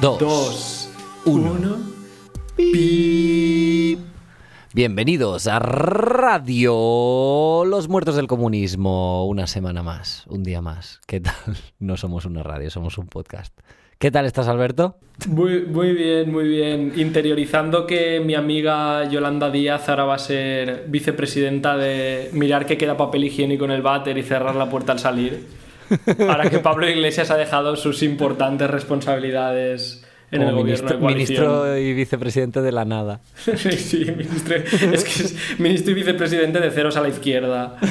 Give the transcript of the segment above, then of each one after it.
dos, dos, uno. uno. Pip. Bienvenidos a Radio Los Muertos del Comunismo. Una semana más, un día más. ¿Qué tal? No somos una radio, somos un podcast. ¿Qué tal estás, Alberto? Muy, muy bien, muy bien. Interiorizando que mi amiga Yolanda Díaz ahora va a ser vicepresidenta de mirar que queda papel higiénico en el váter y cerrar la puerta al salir. Ahora que Pablo Iglesias ha dejado sus importantes responsabilidades en el gobierno de ministro, y vicepresidente de la nada. Sí, sí, ministro, es que es ministro y vicepresidente de ceros a la izquierda.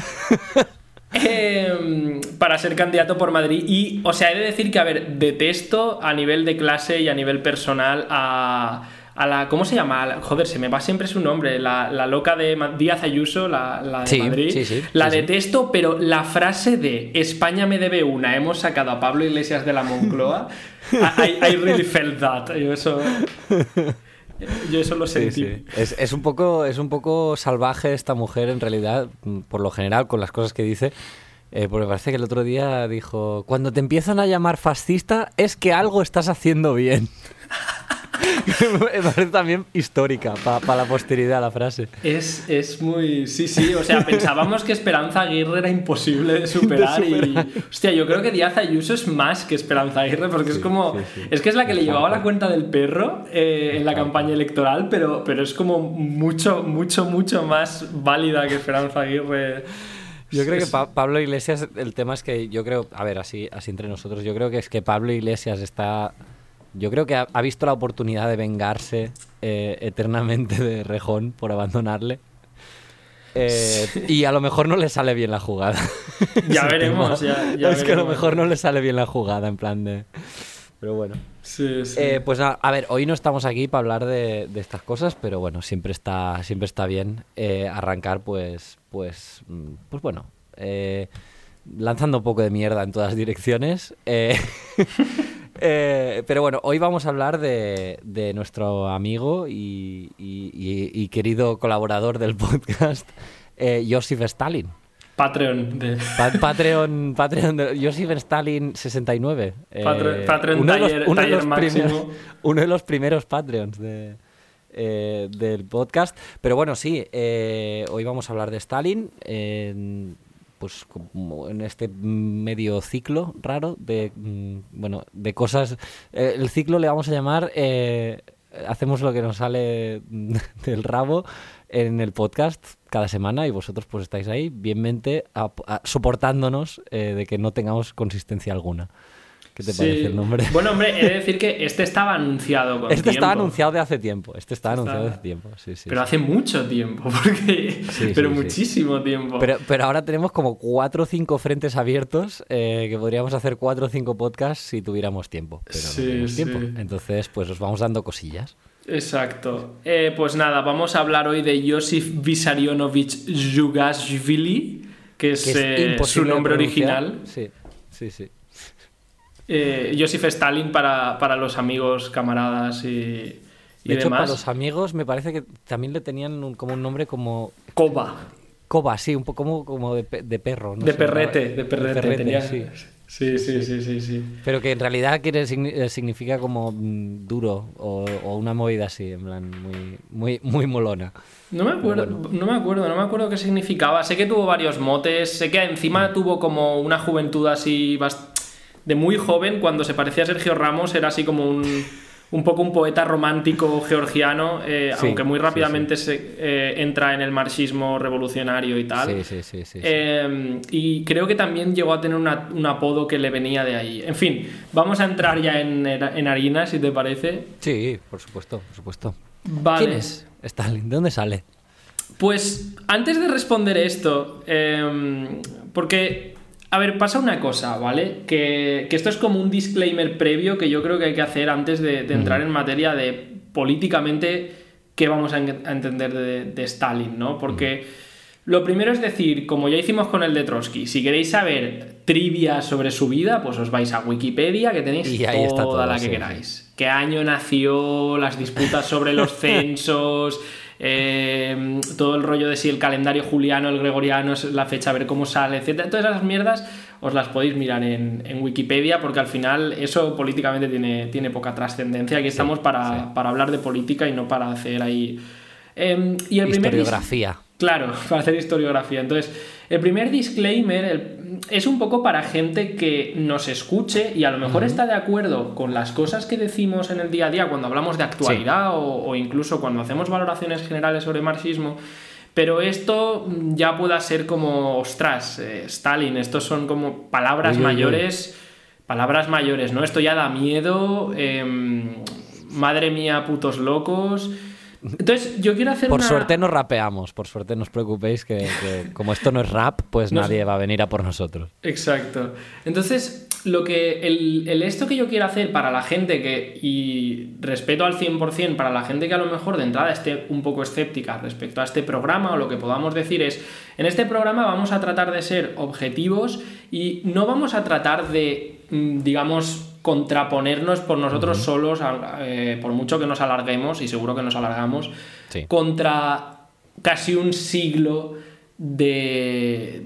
Em, para ser candidato por Madrid. Y, o sea, he de decir que, a ver, detesto a nivel de clase y a nivel personal a, a la. ¿Cómo se llama? La- joder, se me va siempre su nombre. La, la loca de Díaz Ayuso, la, la de Sí, Madrid. sí, sí, la sí, sí. detesto, pero la frase de España me debe una, hemos sacado a Pablo Iglesias de la Moncloa. I, I really felt that. Yo eso. Yo eso lo Sí, sentí. sí. Es, es un poco, es un poco salvaje esta mujer, en realidad, mm, por lo general, con las cosas que dice. eh, porque parece que el otro día dijo: Cuando te empiezan a llamar fascista, es que algo estás haciendo bien. Me parece también histórica para la posteridad la frase. Es, es muy. Sí, sí, o sea, pensábamos que Esperanza Aguirre era imposible de superar, De superar. y. Hostia, yo creo que Díaz Ayuso es más que Esperanza Aguirre, porque es como. sí, sí. Es que es la que le llevaba la cuenta del perro eh, en la campaña electoral, pero, pero es como mucho, mucho, mucho más válida que Esperanza Aguirre. Yo creo que Pa- Pablo Iglesias, el tema es que yo creo, a ver, así, así entre nosotros, yo creo que es que Pablo Iglesias está, yo creo que ha, ha visto la oportunidad de vengarse eh, eternamente de Rejón por abandonarle. Eh, Y a lo mejor no le sale bien la jugada. Ya veremos, tema. ya- ya es que a lo mejor no le sale bien la jugada, en plan de... Pero bueno. Sí, sí. Eh, pues a ver, hoy no estamos aquí para hablar de, de estas cosas, pero bueno, siempre está, siempre está bien eh, arrancar, pues, pues, mm, pues bueno, lanzando un poco de mierda en todas direcciones. eh, pero bueno, hoy vamos a hablar de, de nuestro amigo y, y- y- y querido colaborador del podcast, eh, Joseph Stalin. Patreon. De... Pa- Patreon, Patreon de Joseph Stalin 69. eh, Patre- Patreon uno de los- uno de los primeros- uno de los primeros Patreons de, eh, del podcast. Pero bueno, sí, eh, hoy vamos a hablar de Stalin. Pues como en este medio ciclo raro de mm, bueno de cosas eh, el ciclo le vamos a llamar eh, hacemos lo que nos sale del rabo en el podcast cada semana y vosotros pues estáis ahí bienmente a- a- soportándonos eh, de que no tengamos consistencia alguna ¿qué te Sí. parece el nombre? Bueno, hombre, he de decir que este estaba anunciado con este estaba tiempo. anunciado de hace tiempo este estaba Está- anunciado de hace tiempo sí, sí, Pero sí. hace mucho tiempo, porque... Sí, pero muchísimo tiempo. Pero, pero ahora tenemos como cuatro o cinco frentes abiertos eh, que podríamos hacer cuatro o cinco podcasts si tuviéramos tiempo. Pero no tenemos tiempo. Entonces, pues os vamos dando cosillas. Exacto. Eh, pues nada, vamos a hablar hoy de Josif Vissarionovich Zhugashvili, que es, Que es eh, su nombre original. Sí, sí, sí. Eh, Josif Stalin para, para los amigos, camaradas y, y De hecho, demás. para los amigos me parece que también le tenían un- como un nombre como Koba. Coba, sí, un poco como, como de, pe- de perro. no de sé, perrete, de perrete. tenía- sí. Sí, sí, sí, sí, sí. Pero que en realidad quiere, eh, significa como mm, duro o, o una movida así, en plan muy, muy, muy molona. No me acuerdo, no me acuerdo, no me acuerdo qué significaba. Sé que tuvo varios motes, sé que Mm. encima tuvo como una juventud así bast- de muy joven, cuando se parecía a Sergio Ramos, era así como un, un poco un poeta romántico georgiano, eh, Sí, aunque muy sí, rápidamente se eh, entra en el marxismo revolucionario y tal. Sí, sí, sí, sí. sí. Eh, y creo que también llegó a tener una- un apodo que le venía de ahí. En fin, vamos a entrar ya en, en harina, si te parece. Sí, por supuesto, por supuesto. Vale. ¿Quién es Stalin? ¿De dónde sale? Pues antes de responder esto, em, porque, a ver, pasa una cosa, ¿vale? Que, que esto es como un disclaimer previo que yo creo que hay que hacer antes de, de entrar en materia de políticamente qué vamos a, en- a entender de, de Stalin, ¿no? Porque lo primero es decir, como ya hicimos con el de Trotsky, si queréis saber trivia sobre su vida, pues os vais a Wikipedia, que tenéis Y ahí está toda la que sí. queráis. ¿Qué año nació? Las disputas sobre los censos, eh, todo el rollo de si el calendario juliano, el gregoriano es la fecha, a ver cómo sale, etcétera. Todas esas mierdas os las podéis mirar en, Wikipedia, porque al final eso políticamente tiene, tiene poca trascendencia. Aquí estamos para, hablar de política y no para hacer ahí... Em, y el Historiografía. Claro, para hacer historiografía. Entonces, el primer disclaimer es un poco para gente que nos escuche y a lo mejor está de acuerdo con las cosas que decimos en el día a día cuando hablamos de actualidad o, incluso cuando hacemos valoraciones generales sobre marxismo. Pero esto ya pueda ser como, ostras, eh, Stalin, estos son como palabras mayores, palabras mayores, ¿no? Esto ya da miedo, em, madre mía, putos locos. Entonces, yo quiero hacer Por suerte no rapeamos, por suerte no os preocupéis que, como esto no es rap, pues nadie va a venir a por nosotros. Exacto. Entonces, lo que el, esto que yo quiero hacer para la gente que, y respeto al 100%, para la gente que a lo mejor de entrada esté un poco escéptica respecto a este programa, o lo que podamos decir es, en este programa vamos a tratar de ser objetivos y no vamos a tratar de, mm, digamos, contraponernos por nosotros solos, eh, por mucho que nos alarguemos, y seguro que nos alargamos, contra casi un siglo de,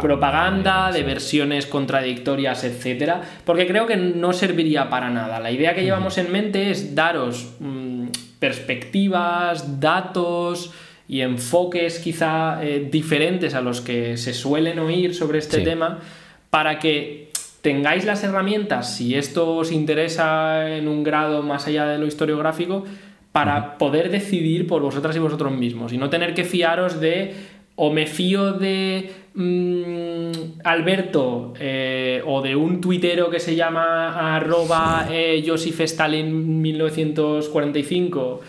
propaganda, de versiones contradictorias, etcétera, porque creo que no serviría para nada. La idea que llevamos en mente es daros mm, perspectivas, datos y enfoques quizá eh, diferentes a los que se suelen oír sobre este tema para que tengáis las herramientas, si esto os interesa en un grado más allá de lo historiográfico, para poder decidir por vosotras y vosotros mismos y no tener que fiaros de o me fío de mm, Alberto eh, o de un tuitero que se llama arroba eh, Joseph Stalin 1945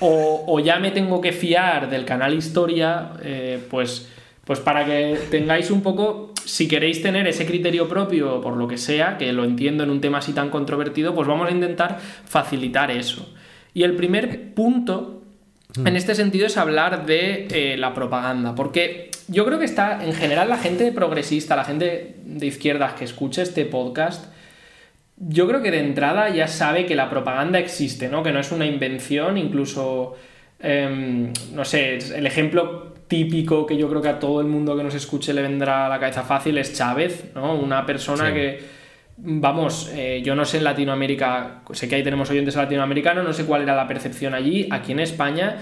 o, ya me tengo que fiar del canal Historia, eh, pues pues para que tengáis un poco, si queréis tener ese criterio propio por lo que sea, que lo entiendo en un tema así tan controvertido, pues vamos a intentar facilitar eso. Y el primer punto en este sentido es hablar de eh, la propaganda, porque yo creo que está en general la gente progresista, la gente de izquierdas que escucha este podcast, yo creo que de entrada ya sabe que la propaganda existe, ¿no? Que no es una invención, incluso, em, no sé, el ejemplo típico que yo creo que a todo el mundo que nos escuche le vendrá a la cabeza fácil es Chávez, ¿no? Una persona que, vamos, eh, yo no sé en Latinoamérica, sé que ahí tenemos oyentes latinoamericanos, no sé cuál era la percepción allí, aquí en España...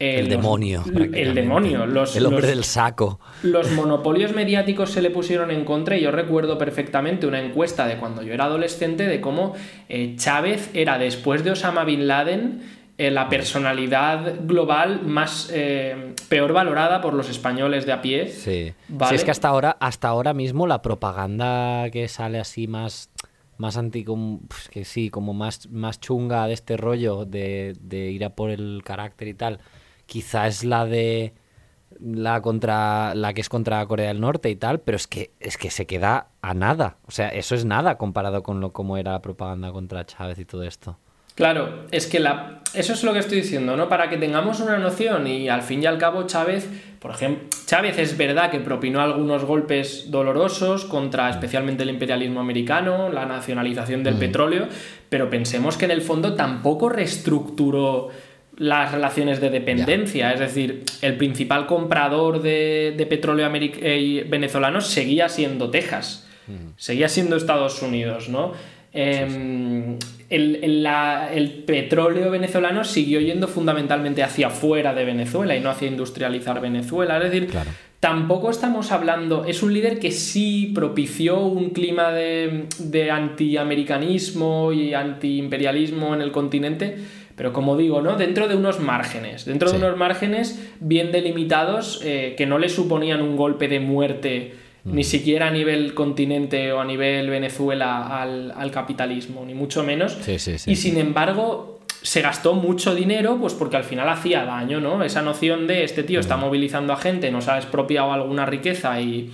Eh, el demonio. El demonio. Los, el hombre del saco. Los monopolios mediáticos se le pusieron en contra y yo recuerdo perfectamente una encuesta de cuando yo era adolescente de cómo eh, Chávez era después de Osama Bin Laden eh, la personalidad global más eh, peor valorada por los españoles de a pie. Sí. es que hasta ahora, hasta ahora mismo la propaganda que sale así más más anti pues que sí, como más, más chunga de este rollo de, ir a por el carácter y tal, quizá es la de la contra la que es contra Corea del Norte y tal, pero es que es que se queda a nada. O sea, eso es nada comparado con lo como era la propaganda contra Chávez y todo esto. Claro, es que la, eso es lo que estoy diciendo, ¿no? Para que tengamos una noción y al fin y al cabo Chávez, por ejemplo, Chávez es verdad que propinó algunos golpes dolorosos contra especialmente el imperialismo americano, la nacionalización del mm. petróleo, pero pensemos que en el fondo tampoco reestructuró las relaciones de dependencia, es decir, el principal comprador de, petróleo eh, venezolano seguía siendo Texas, mm. seguía siendo Estados Unidos, ¿no? Em, el, petróleo venezolano siguió yendo fundamentalmente hacia afuera de Venezuela y no hacia industrializar Venezuela. Es decir, tampoco estamos hablando. Es un líder que sí propició un clima de, de antiamericanismo y antiimperialismo en el continente. Pero como digo, ¿no? Dentro de unos márgenes, dentro de unos márgenes bien delimitados eh, que no le suponían un golpe de muerte ni siquiera a nivel continente o a nivel Venezuela al, capitalismo, ni mucho menos. y sin embargo, se gastó mucho dinero, pues porque al final hacía daño, ¿no? Esa noción de este tío está movilizando a gente, nos ha expropiado alguna riqueza y,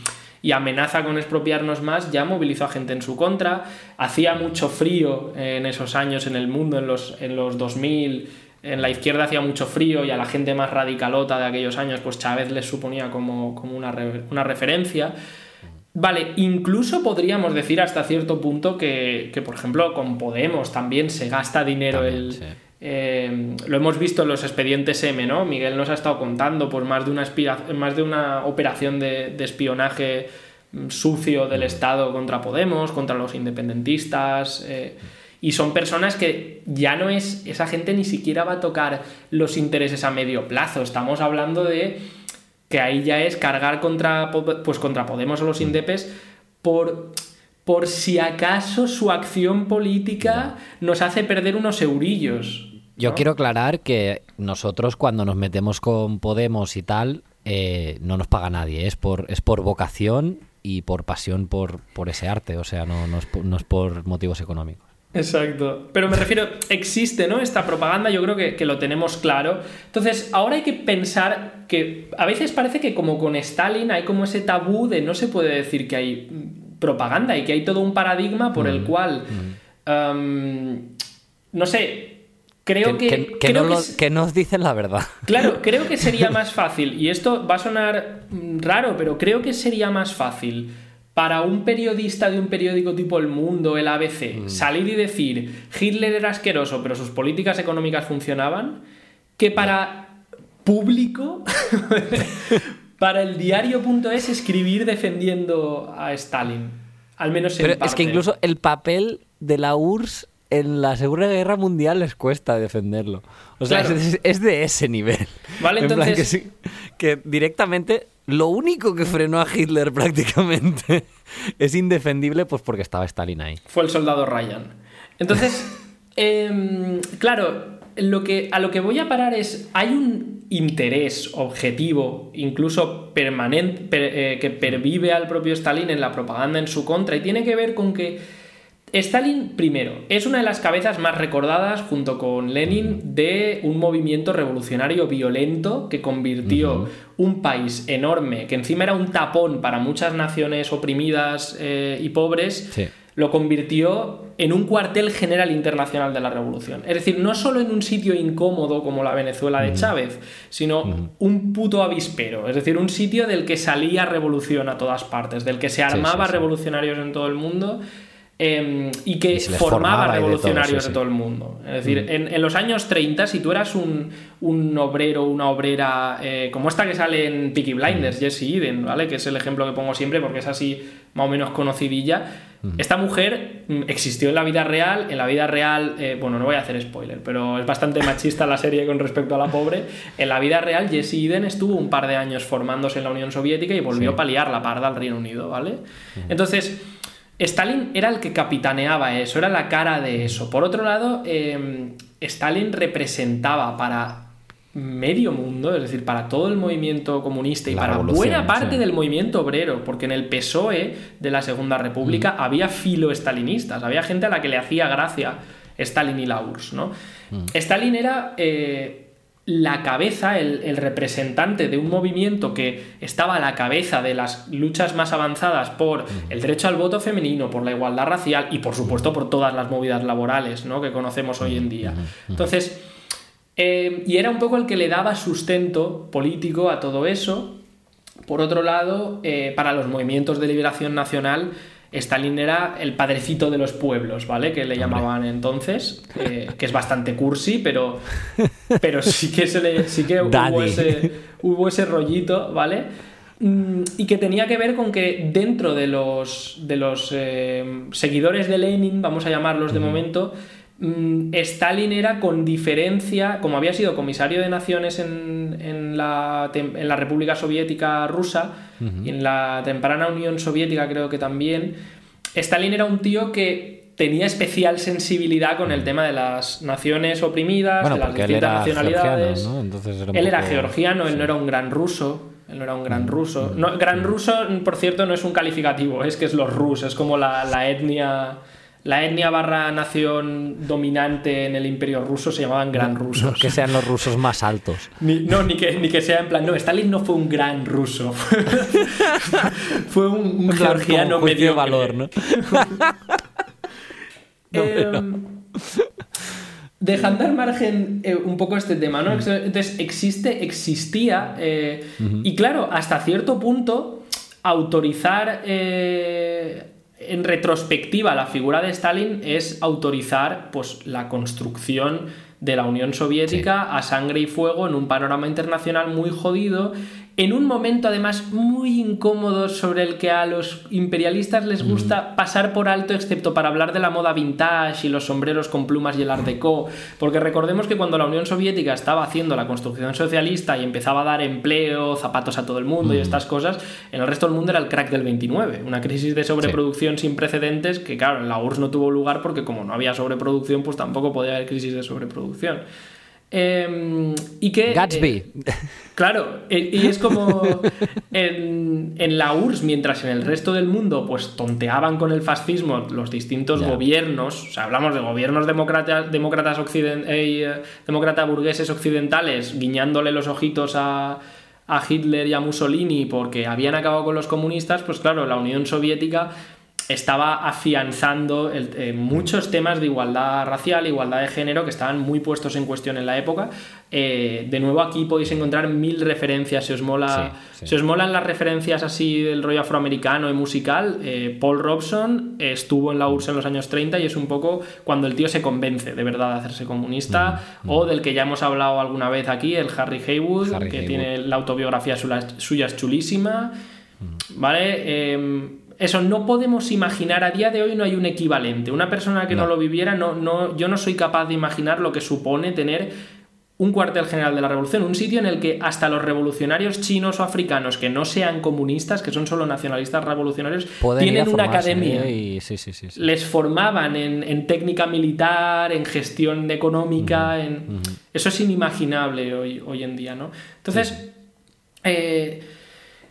amenaza con expropiarnos más, ya movilizó a gente en su contra. Hacía mucho frío en esos años en el mundo, en los, en los 2000 en la izquierda hacía mucho frío y a la gente más radicalota de aquellos años, pues Chávez les suponía como, como una, una, referencia. Vale, incluso podríamos decir hasta cierto punto que, por ejemplo, con Podemos también se gasta dinero el... Eh, lo hemos visto en los expedientes M, ¿no? Miguel nos ha estado contando por más de una, más de una operación de, de espionaje mm, sucio del Estado contra Podemos, contra los independentistas. Eh, y son personas que ya no es, esa gente ni siquiera va a tocar los intereses a medio plazo. Estamos hablando de que ahí ya es cargar contra, pues contra Podemos o los indepes por, por si acaso su acción política nos hace perder unos eurillos. Yo quiero aclarar que nosotros cuando nos metemos con Podemos y tal, eh, no nos paga nadie, es por, es por vocación y por pasión por, por ese arte, o sea, no, no, es por, motivos económicos. Exacto. Pero me refiero, existe, ¿no? Esta propaganda, yo creo que, que, lo tenemos claro. Entonces, ahora hay que pensar que a veces parece que como con Stalin hay como ese tabú de no se puede decir que hay propaganda y que hay todo un paradigma por el mm, cual, mm. no sé, Creo que. Que, nos dicen la verdad. Claro, creo que sería más fácil, y esto va a sonar raro, pero creo que sería más fácil para un periodista de un periódico tipo El Mundo, el ABC, salir y decir Hitler era asqueroso, pero sus políticas económicas funcionaban, que para público, para el diario.es escribir defendiendo a Stalin. Al menos en Pero es que incluso el papel de la URSS en la Segunda Guerra Mundial les cuesta defenderlo. O sea, es, de ese nivel. Vale, entonces. que, directamente lo único que frenó a Hitler prácticamente es indefendible, pues porque estaba Stalin ahí. Fue el soldado Ryan. Entonces, em, claro, lo que, a lo que voy a parar es, hay un interés objetivo, incluso permanente, eh, que pervive al propio Stalin en la propaganda en su contra y tiene que ver con que Stalin, primero, es una de las cabezas más recordadas, junto con Lenin, de un movimiento revolucionario violento que convirtió un país enorme, que encima era un tapón para muchas naciones oprimidas eh, y pobres, lo convirtió en un cuartel general internacional de la revolución. Es decir, no solo en un sitio incómodo como la Venezuela de Chávez, sino un puto avispero, es decir, un sitio del que salía revolución a todas partes, del que se armaba revolucionarios en todo el mundo Em, y que formaba, revolucionarios de todo, el mundo. Es decir, mm. en, los años 30, si tú eras un, un obrero, una obrera, eh, como esta que sale en Peaky Blinders, mm. Jesse Eden, ¿vale? Que es el ejemplo que pongo siempre porque es así más o menos conocidilla. Mm. Esta mujer existió en la vida real, en la vida real, eh, bueno, no voy a hacer spoiler, pero es bastante machista la serie con respecto a la pobre. En la vida real, Jesse Eden estuvo un par de años formándose en la Unión Soviética y volvió a paliar la parda al Reino Unido, ¿vale? Entonces, Stalin era el que capitaneaba eso, era la cara de eso. Por otro lado, em, Stalin representaba para medio mundo, es decir, para todo el movimiento comunista y para buena parte del movimiento obrero, porque en el PSOE de la Segunda República mm. había filo-estalinistas, había gente a la que le hacía gracia Stalin y la URSS, ¿no? Mm. Stalin era eh, la cabeza, el, representante de un movimiento que estaba a la cabeza de las luchas más avanzadas por el derecho al voto femenino, por la igualdad racial y por supuesto por todas las movidas laborales ¿no? que conocemos hoy en día. Entonces, eh, y era un poco el que le daba sustento político a todo eso. Por otro lado, eh, para los movimientos de liberación nacional, Stalin era el padrecito de los pueblos, ¿vale? Que le llamaban entonces, eh, que es bastante cursi, pero, pero sí que, se le, sí que hubo, ese, hubo ese rollito, ¿vale? Mm, y que tenía que ver con que dentro de los, de los eh, seguidores de Lenin, vamos a llamarlos de momento, Mm, Stalin era con diferencia, como había sido comisario de naciones en, la, República Soviética rusa y en la temprana Unión Soviética creo que también, Stalin era un tío que tenía especial sensibilidad con el tema de las naciones oprimidas, de las distintas nacionalidades. él era georgiano, él no era un gran ruso. Él no era un gran mm, ruso. Mm, no, gran ruso, por cierto, no es un calificativo, es que es los rusos, es como la, la etnia la etnia barra nación dominante en el imperio ruso se llamaban gran rusos. que sean los rusos más altos. no, ni que, ni que sea en plan, no, Stalin no fue un gran ruso. fue un, georgiano medio valor, ¿no? Em, dejando al margen eh, un poco este tema, ¿no? Entonces, existe, existía, eh, y claro, hasta cierto punto, autorizar eh, en retrospectiva la figura de Stalin es autorizar pues, la construcción de la Unión Soviética a sangre y fuego en un panorama internacional muy jodido en un momento además muy incómodo sobre el que a los imperialistas les gusta pasar por alto excepto para hablar de la moda vintage y los sombreros con plumas y el art déco, porque recordemos que cuando la Unión Soviética estaba haciendo la construcción socialista y empezaba a dar empleo, zapatos a todo el mundo y estas cosas, en el resto del mundo era el crack del 29, una crisis de sobreproducción sin precedentes que claro, en la URSS no tuvo lugar porque como no había sobreproducción, pues tampoco podía haber crisis de sobreproducción. Em, y que. Gatsby. Eh, claro, e, y es como en, la URSS, mientras en el resto del mundo pues tonteaban con el fascismo los distintos gobiernos, o sea, hablamos de gobiernos demócratas, demócratas, eh, demócratas burgueses occidentales, guiñándole los ojitos a, a Hitler y a Mussolini porque habían acabado con los comunistas, pues claro, la Unión Soviética estaba afianzando eh, muchos temas de igualdad racial, igualdad de género, que estaban muy puestos en cuestión en la época. Eh, de nuevo, aquí podéis encontrar mil referencias. Si os, mola, os molan las referencias así del rollo afroamericano y musical, eh, Paul Robson estuvo en la URSS en los años 30 y es un poco cuando el tío se convence de verdad de hacerse comunista, o del que ya hemos hablado alguna vez aquí, el Harry Haywood, que tiene la autobiografía suya es chulísima. ¿Vale? Eso no podemos imaginar, a día de hoy no hay un equivalente. Una persona que no, lo viviera, no, no, yo no soy capaz de imaginar lo que supone tener un cuartel general de la revolución, un sitio en el que hasta los revolucionarios chinos o africanos que no sean comunistas, que son solo nacionalistas revolucionarios, tienen una academia. Y... Les formaban en, técnica militar, en gestión económica, en... eso es inimaginable hoy, hoy en día, ¿no? Entonces, eh,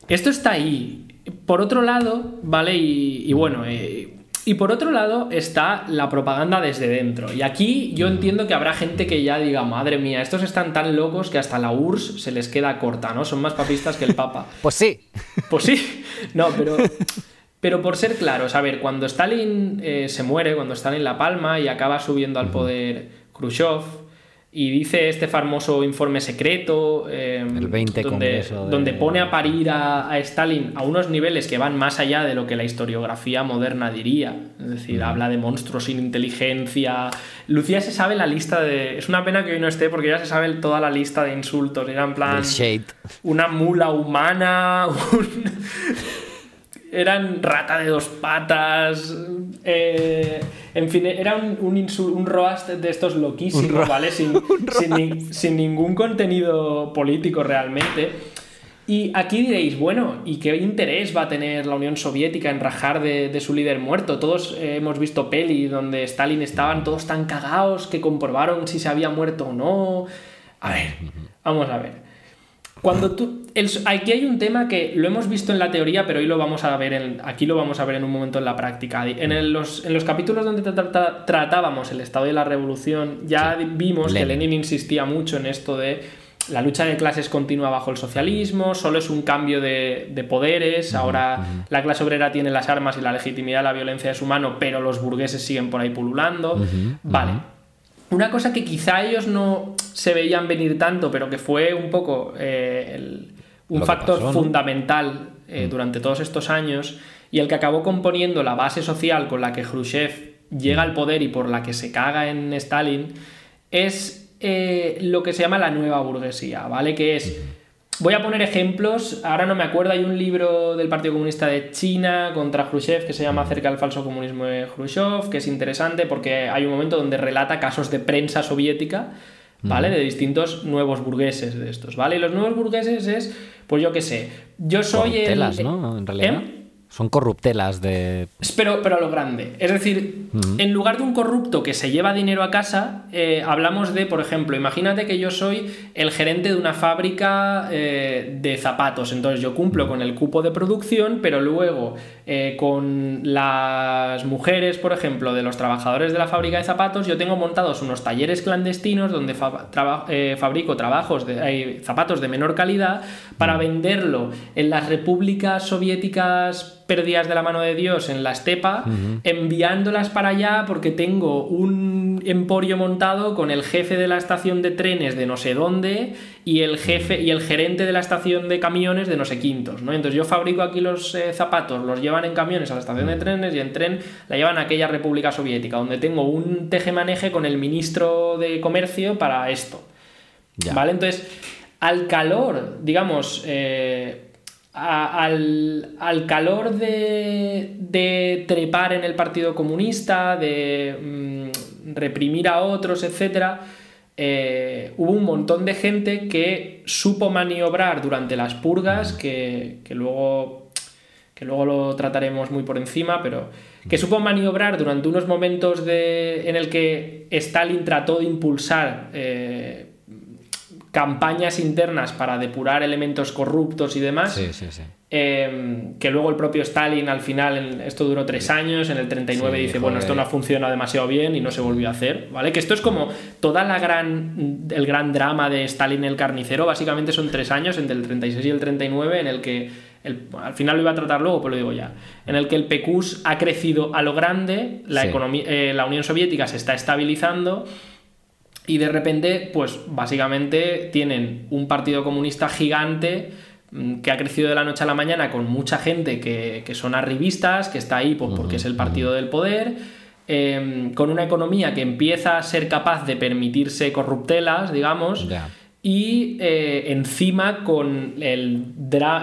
esto está ahí por otro lado, ¿vale? Y, bueno, eh, y por otro lado está la propaganda desde dentro. Y aquí yo entiendo que habrá gente que ya diga, madre mía, estos están tan locos que hasta la URSS se les queda corta, ¿no? Son más papistas que el Papa. pues sí. Pues sí. No, pero... Pero por ser claros, a ver, cuando Stalin eh, se muere, cuando Stalin la palma y acaba subiendo al poder Khrushchev, y dice este famoso informe secreto, em, el 20 donde, donde, pone a parir a, Stalin a unos niveles que van más allá de lo que la historiografía moderna diría. Es decir, habla de monstruos sin inteligencia. Lucía se sabe la lista de. Es una pena que hoy no esté porque ya se sabe toda la lista de insultos. Era en plan. Una mula humana. eran rata de dos patas. Eh, en fin, era un, un, un, roast de estos loquísimos, ¿vale? Sin, sin, ningún contenido político realmente. Y aquí diréis, bueno, ¿y qué interés va a tener la Unión Soviética en rajar de, su líder muerto? Todos eh, hemos visto peli donde Stalin estaban todos tan cagados que comprobaron si se había muerto o no. A ver, vamos a ver. Cuando tú. Aquí hay un tema que lo hemos visto en la teoría, pero hoy lo vamos a ver en, aquí lo vamos a ver en un momento en la práctica. En, los, en los, capítulos donde tratábamos el estado de la revolución, ya vimos que Lenin insistía mucho en esto de la lucha de clases continúa bajo el socialismo, solo es un cambio de, poderes, ahora la clase obrera tiene las armas y la legitimidad la violencia es humano, pero los burgueses siguen por ahí pululando. vale. Una cosa que quizá ellos no se veían venir tanto, pero que fue un poco eh, un factor fundamental eh, mm. durante todos estos años y el que acabó componiendo la base social con la que Khrushchev llega al poder y por la que se caga en Stalin, es eh, lo que se llama la nueva burguesía, ¿vale? Que es Voy a poner ejemplos. Ahora no me acuerdo, hay un libro del Partido Comunista de China contra Khrushchev que se llama Acerca del falso comunismo de Khrushchev, que es interesante porque hay un momento donde relata casos de prensa soviética, ¿vale? De distintos nuevos burgueses de estos, ¿vale? Y los nuevos burgueses es, pues yo qué sé, yo soy el... ¿no? En realidad. ¿Eh? Son corruptelas de... Pero, pero a lo grande. Es decir, en lugar de un corrupto que se lleva dinero a casa, eh, hablamos de, por ejemplo, imagínate que yo soy el gerente de una fábrica eh, de zapatos. Entonces yo cumplo con el cupo de producción, pero luego eh, con las mujeres, por ejemplo, de los trabajadores de la fábrica de zapatos, yo tengo montados unos talleres clandestinos donde fabrico trabajos de, zapatos de menor calidad para venderlo en las repúblicas soviéticas perdidas de la mano de Dios en la estepa, enviándolas para allá porque tengo un emporio montado con el jefe de la estación de trenes de no sé dónde y el jefe y el gerente de la estación de camiones de no sé quintos, ¿no? Entonces yo fabrico aquí los eh, zapatos, los llevan en camiones a la estación de trenes y en tren la llevan a aquella República Soviética, donde tengo un tejemaneje con el ministro de Comercio para esto. ¿Vale? Entonces, al calor, digamos, eh, al, calor de, trepar en el Partido Comunista, de mm, reprimir a otros, etc., eh, hubo un montón de gente que supo maniobrar durante las purgas, que, luego, que luego lo trataremos muy por encima, pero que supo maniobrar durante unos momentos de, en el que Stalin trató de impulsar eh, campañas internas para depurar elementos corruptos y demás. Em, que luego el propio Stalin al final, esto duró tres años, en el 39 dice, bueno, esto no ha funcionado demasiado bien y no se volvió a hacer, ¿vale? Que esto es como toda la gran, el gran drama de Stalin el carnicero, básicamente son tres años, entre el 36 y el 39, en el que, al final lo iba a tratar luego, pero lo digo ya, en el que el PQS ha crecido a lo grande, la, economía, eh, la Unión Soviética se está estabilizando, y de repente, pues básicamente tienen un partido comunista gigante mm, que ha crecido de la noche a la mañana con mucha gente que, son arribistas, que está ahí pues, porque es el partido del poder, em, con una economía que empieza a ser capaz de permitirse corruptelas, digamos, y eh, encima con el,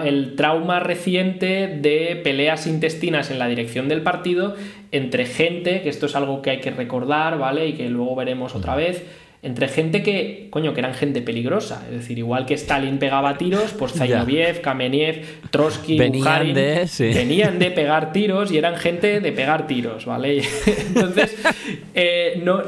el trauma reciente de peleas intestinas en la dirección del partido entre gente, que esto es algo que hay que recordar, ¿vale? Y que luego veremos otra vez entre gente que, coño, que eran gente peligrosa. Es decir, igual que Stalin pegaba tiros, pues Zainoviev, Kameniev, Trotsky, venían de, venían de pegar tiros y eran gente de pegar tiros, ¿vale? Entonces, eh, no,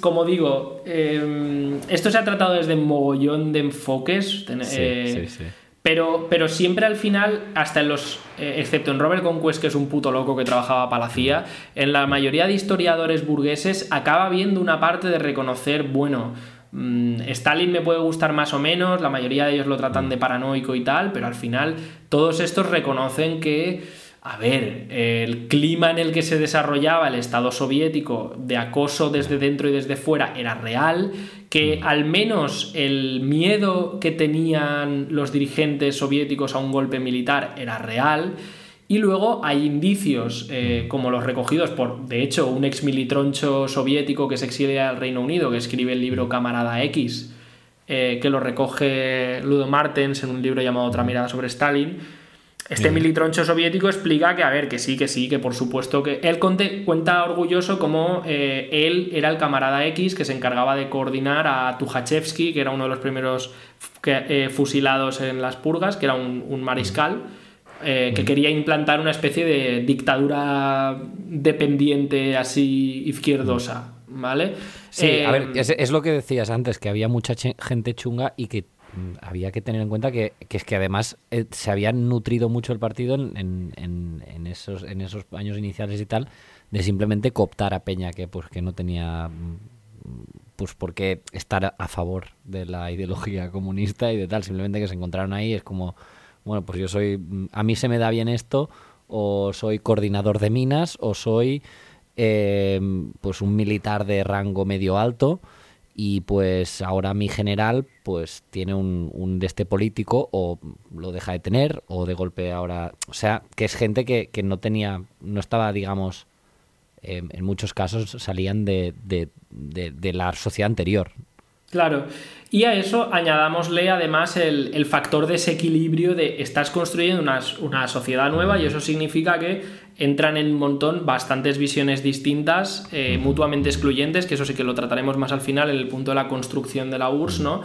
como digo, eh, esto se ha tratado desde mogollón de enfoques. Eh, sí, sí, sí pero, pero siempre al final, hasta en los. Eh, excepto en Robert Conquest, que es un puto loco que trabajaba para la CIA, en la mayoría de historiadores burgueses acaba viendo una parte de reconocer, bueno. Mm, Stalin me puede gustar más o menos, la mayoría de ellos lo tratan de paranoico y tal, pero al final todos estos reconocen que a ver, el clima en el que se desarrollaba el Estado soviético de acoso desde dentro y desde fuera era real, que al menos el miedo que tenían los dirigentes soviéticos a un golpe militar era real. Y luego hay indicios, eh, como los recogidos por, de hecho, un ex militroncho soviético que se exilia al Reino Unido, que escribe el libro Camarada X, eh, que lo recoge Ludo Martens en un libro llamado Otra mirada sobre Stalin este militroncho soviético explica que, a ver, que sí, que sí, que por supuesto que. Él cuenta orgulloso como eh, él era el camarada X que se encargaba de coordinar a Tukhachevsky, que era uno de los primeros eh, fusilados en las purgas, que era un, mariscal. Eh, que quería implantar una especie de dictadura dependiente así izquierdosa, ¿vale? Sí, a ver, es, es, lo que decías antes, que había mucha gente chunga y que había que tener en cuenta que, es que además eh, se había nutrido mucho el partido en, en, esos, en esos años iniciales y tal, de simplemente cooptar a Peña, que pues que no tenía mm, pues por qué estar a favor de la ideología comunista y de tal, simplemente que se encontraron ahí, es como, bueno, pues yo soy, mm, a mí se me da bien esto, o soy coordinador de minas, o soy eh, pues un militar de rango medio alto, y pues ahora mi general pues tiene un, un de este político o lo deja de tener o de golpe ahora o sea que es gente que, que no tenía no estaba digamos en muchos casos salían de, de, de, la sociedad anterior. Claro, y a eso añadámosle además el, el factor desequilibrio de estás construyendo una, una, sociedad nueva y eso significa que entran en un montón bastantes visiones distintas, eh, mutuamente excluyentes, que eso sí que lo trataremos más al final en el punto de la construcción de la URSS, ¿no?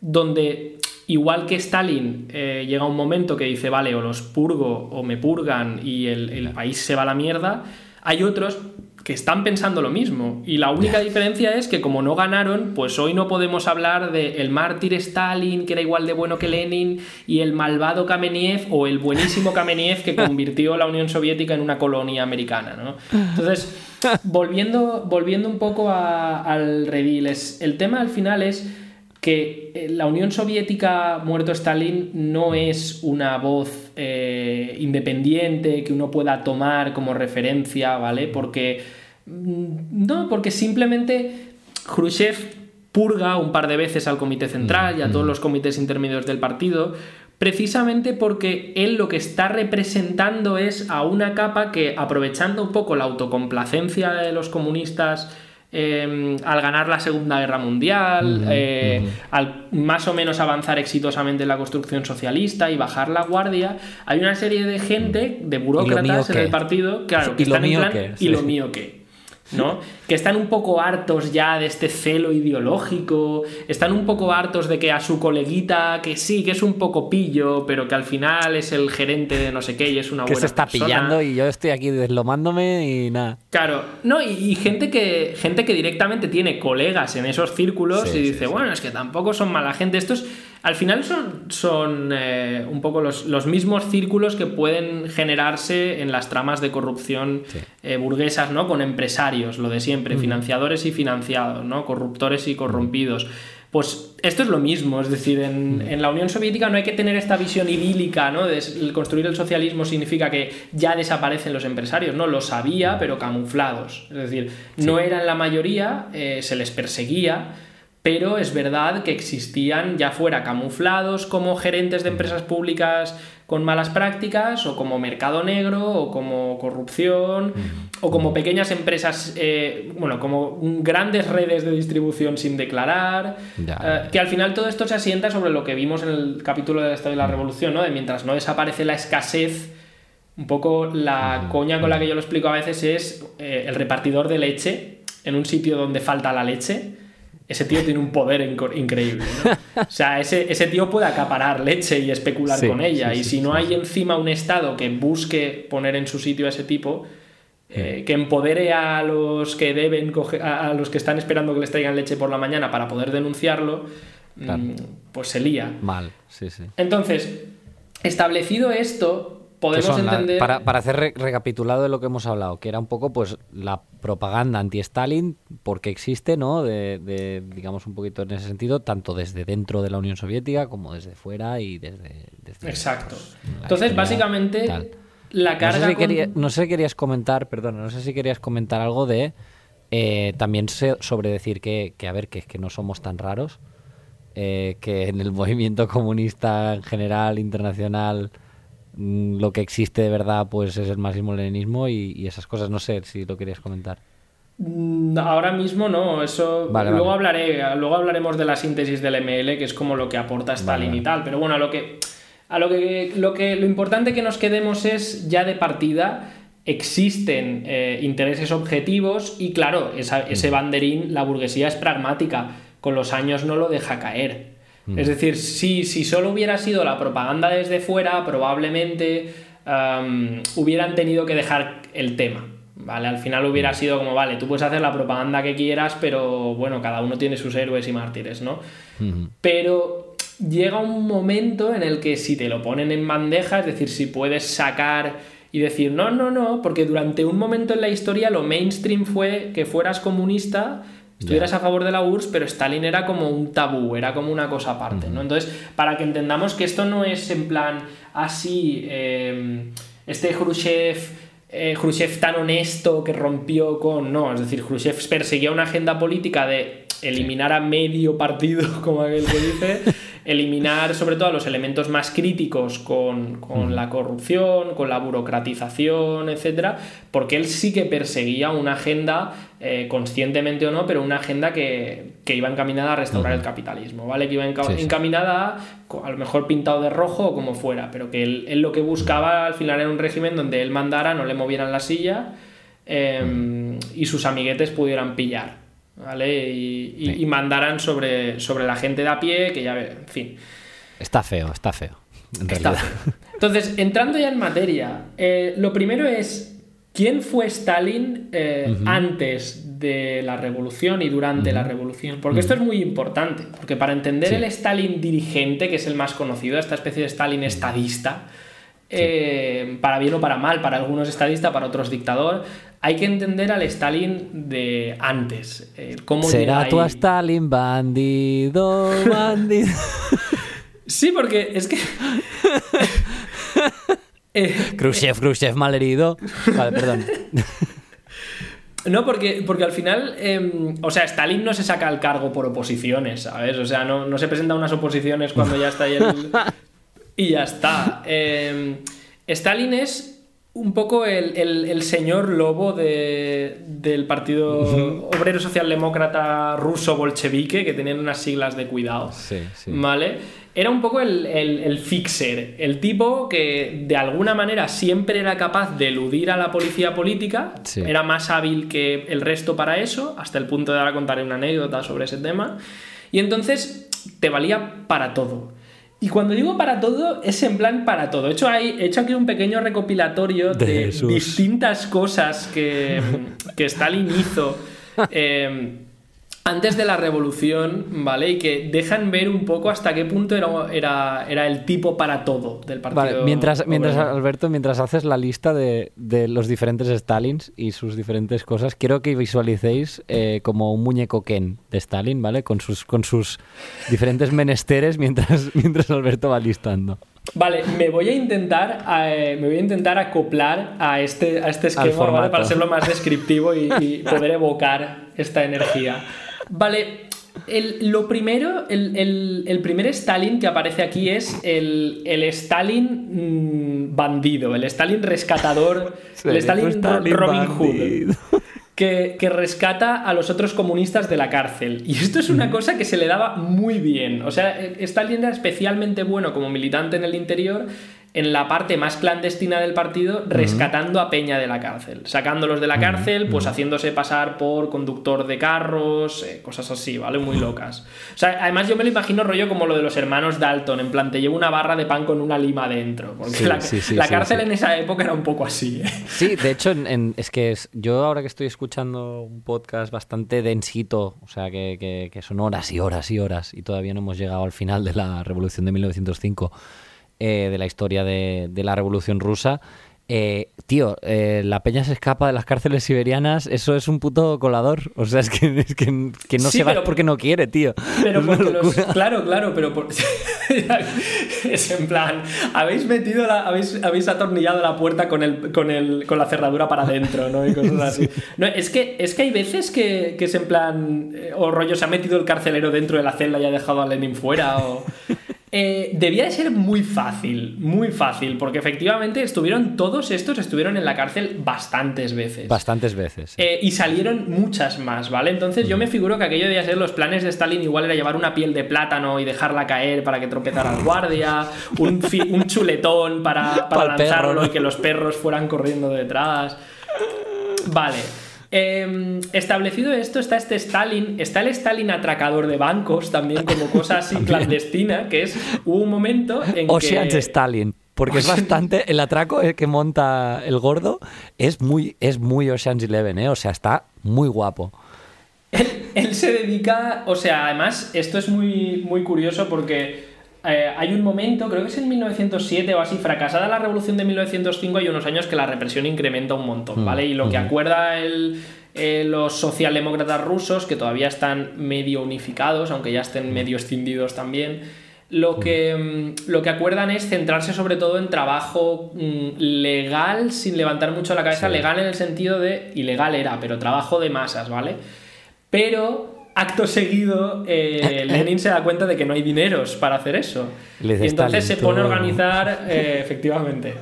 Donde, igual que Stalin, eh, llega un momento que dice, vale, o los purgo o me purgan y el, el país se va a la mierda, hay otros que están pensando lo mismo. Y la única diferencia es que como no ganaron, pues hoy no podemos hablar de el mártir Stalin, que era igual de bueno que Lenin, y el malvado Kameniev o el buenísimo Kameniev que convirtió la Unión Soviética en una colonia americana. ¿no? Entonces, volviendo, volviendo un poco al redil, el tema al final es que eh, la Unión Soviética, muerto Stalin, no es una voz eh, independiente que uno pueda tomar como referencia, ¿vale? Porque Mm, no, porque simplemente Khrushchev purga un par de veces al comité central y a todos los comités intermedios del partido, precisamente porque él lo que está representando es a una capa que, aprovechando un poco la autocomplacencia de los comunistas, em, al ganar la Segunda Guerra Mundial, eh, al más o menos avanzar exitosamente en la construcción socialista y bajar la guardia, hay una serie de gente, de burócratas en el partido, claro, que están en plan, ¿y lo mío qué? ¿No? Que están un poco hartos ya de este celo ideológico, están un poco hartos de que a su coleguita, que sí, que es un poco pillo, pero que al final es el gerente de no sé qué y es una que se está pillando y yo estoy aquí deslomándome y nada. Claro, no, y, gente, que, gente que directamente tiene colegas en esos círculos y dice, bueno, es que tampoco son mala gente. Estos al final son, son eh, un poco los, mismos círculos que pueden generarse en las tramas de corrupción eh, burguesas, ¿no? Con empresarios, lo de siempre, financiadores y financiados, ¿no? Corruptores y corrompidos. Pues esto es lo mismo, es decir, en, la Unión Soviética no hay que tener esta visión idílica, ¿no? De construir el socialismo significa que ya desaparecen los empresarios, ¿no? Los había, pero camuflados. Es decir, no eran la mayoría, eh, se les perseguía, pero es verdad que existían ya fuera camuflados como gerentes de empresas públicas con malas prácticas o como mercado negro o como corrupción o como pequeñas empresas, eh, bueno, como grandes redes de distribución sin declarar, eh, que al final todo esto se asienta sobre lo que vimos en el capítulo del Estado de la Revolución, ¿no? De mientras no desaparece la escasez, un poco la coña con la que yo lo explico a veces es eh, el repartidor de leche en un sitio donde falta la leche ese tío tiene un poder increíble. ¿no? O sea, ese, ese, tío puede acaparar leche y especular con ella. y si no hay encima un Estado que busque poner en su sitio a ese tipo, eh, que empodere a los que deben a los que están esperando que les traigan leche por la mañana para poder denunciarlo, mm, pues se lía. Mal, sí, sí. Entonces, establecido esto, podemos entender. para, hacer recapitulado de lo que hemos hablado, que era un poco pues la propaganda anti-Stalin, porque existe, ¿no? De, digamos, un poquito en ese sentido, tanto desde dentro de la Unión Soviética como desde fuera y desde. Exacto. Entonces, básicamente, la carga. No sé, si querías comentar, perdón, no sé si querías comentar algo de. Eh, también sobre decir que, a ver, que es que no somos tan raros. Eh, que en el movimiento comunista en general, internacional, lo que existe de verdad pues es el marxismo-leninismo y, esas cosas. No sé si lo querías comentar. Mm, ahora mismo no, eso luego hablaré, luego hablaremos de la síntesis del ML, que es como lo que aporta Stalin y tal, pero bueno, a lo que a lo que lo que lo importante que nos quedemos es ya de partida existen eh, intereses objetivos y claro, ese banderín, la burguesía es pragmática, con los años no lo deja caer. Es decir, si, si solo hubiera sido la propaganda desde fuera, probablemente hubieran tenido que dejar el tema. ¿Vale? Al final hubiera sido como, vale, tú puedes hacer la propaganda que quieras, pero bueno, cada uno tiene sus héroes y mártires, ¿no? Pero llega un momento en el que si te lo ponen en bandeja, es decir, si puedes sacar y decir, no, no, no, porque durante un momento en la historia lo mainstream fue que fueras comunista estuvieras a favor de la URSS, pero Stalin era como un tabú, era como una cosa aparte, ¿no? Entonces, para que entendamos que esto no es en plan así, em, este Khrushchev, eh, Khrushchev tan honesto que rompió con... No, es decir, Khrushchev perseguía una agenda política de eliminar a medio partido, como aquel que dice, eliminar sobre todo los elementos más críticos con, la corrupción, con la burocratización, etcétera, porque él sí que perseguía una agenda, eh, conscientemente o no, pero una agenda que, iba encaminada a restaurar el capitalismo, ¿vale? Que iba encaminada, a lo mejor pintado de rojo o como fuera, pero que él, lo que buscaba al final era un régimen donde él mandara, no le movieran la silla em, y sus amiguetes pudieran pillar. ¿Vale? Y, mandarán sobre, sobre la gente de a pie, que ya, en fin. Está feo, está feo. Entonces, entrando ya en materia, eh, lo primero es, ¿quién fue Stalin eh, antes de la revolución y durante la revolución? Porque esto es muy importante, porque para entender el Stalin dirigente, que es el más conocido, esta especie de Stalin estadista, eh, para bien o para mal, para algunos estadista, para otros dictador, hay que entender al Stalin de antes. Eh, cómo Será tu Stalin bandido, bandido. sí, porque es que. eh, Khrushchev, Khrushchev malherido. Vale, perdón. No, porque, porque al final, em, o sea, Stalin no se saca el cargo por oposiciones, ¿sabes? O sea, no, no se presenta unas oposiciones cuando ya está ahí el... y ya está. Em, Stalin es un poco el, señor lobo del Partido Obrero Socialdemócrata Ruso Bolchevique, que tenían unas siglas de cuidado. Sí, sí. ¿Vale? Era un poco el, fixer, el tipo que de alguna manera siempre era capaz de eludir a la policía política, era más hábil que el resto para eso, hasta el punto de ahora contaré una anécdota sobre ese tema, y entonces te valía para todo. Y cuando digo para todo, es en plan para todo. He hecho, he hecho aquí un pequeño recopilatorio de, distintas cosas que, que Stalin hizo. Eh, antes de la revolución, ¿vale? Y que dejan ver un poco hasta qué punto era, era, era el tipo para todo del partido. Vale, mientras, mientras Alberto, mientras haces la lista de, de, los diferentes Stalins y sus diferentes cosas, quiero que visualicéis eh, como un muñeco Ken de Stalin, ¿vale? Con sus, con sus diferentes menesteres mientras, mientras Alberto va listando. Vale, me voy a intentar, eh, me voy a intentar acoplar a este, a este esquema ¿vale? para hacerlo más descriptivo y, y poder evocar esta energía. Vale, lo primero, el, primer Stalin que aparece aquí es el, Stalin mm, bandido, el Stalin rescatador, el Stalin, Robin Hood. Que, que, rescata a los otros comunistas de la cárcel. Y esto es una cosa que se le daba muy bien. O sea, Stalin era especialmente bueno como militante en el interior en la parte más clandestina del partido rescatando a Peña de la cárcel, sacándolos de la cárcel, pues haciéndose pasar por conductor de carros, eh, cosas así, ¿vale? Muy locas. O sea, además yo me lo imagino rollo como lo de los hermanos Dalton, en plan, te llevo una barra de pan con una lima dentro, porque la, cárcel en esa época era un poco así. ¿eh? Sí, de hecho, es que es, yo ahora que estoy escuchando un podcast bastante densito, o sea, que, que son horas y horas y horas, y todavía no hemos llegado al final de la revolución de 1905, eh, de la historia de, la Revolución Rusa. Eh, tío, eh, la peña se escapa de las cárceles siberianas, eso es un puto colador. O sea, es que, es que, no se va porque no quiere, tío. Pero claro, claro, pero es en plan, habéis metido la, habéis, habéis atornillado la puerta con el, con el, con la cerradura para adentro, ¿no? Y cosas así. No, es que, es que hay veces que, que es en plan, o rollo, se ha metido el carcelero dentro de la celda y ha dejado a Lenin fuera, o. Eh, debía de ser muy fácil, muy fácil, porque efectivamente estuvieron, todos estos estuvieron en la cárcel bastantes veces. Bastantes veces. Eh, y salieron muchas más, ¿vale? Entonces yo me figuro que aquello debía ser los planes de Stalin, igual era llevar una piel de plátano y dejarla caer para que tropezara el guardia, un, chuletón para, para, lanzarlo y que los perros fueran corriendo detrás. Vale. Em, establecido esto, está este Stalin, está el Stalin atracador de bancos también como cosa así clandestina, que es, hubo un momento en Ocean's Stalin. Porque es bastante. El atraco que monta el gordo es muy, es muy Ocean's Eleven, ¿eh? O sea, está muy guapo. Él, se dedica. O sea, además, esto es muy, muy curioso porque eh, hay un momento, creo que es en 1907 o así, fracasada la revolución de 1905, hay unos años que la represión incrementa un montón, mm, ¿vale? Y lo que acuerda eh, los socialdemócratas rusos, que todavía están medio unificados, aunque ya estén medio escindidos también, lo que, mm, lo que acuerdan es centrarse sobre todo en trabajo mm, legal, sin levantar mucho la cabeza, legal en el sentido de, ilegal era, pero trabajo de masas, ¿vale? Pero acto seguido, eh, Lenin se da cuenta de que no hay dineros para hacer eso. y entonces se pone a organizar, eh, efectivamente.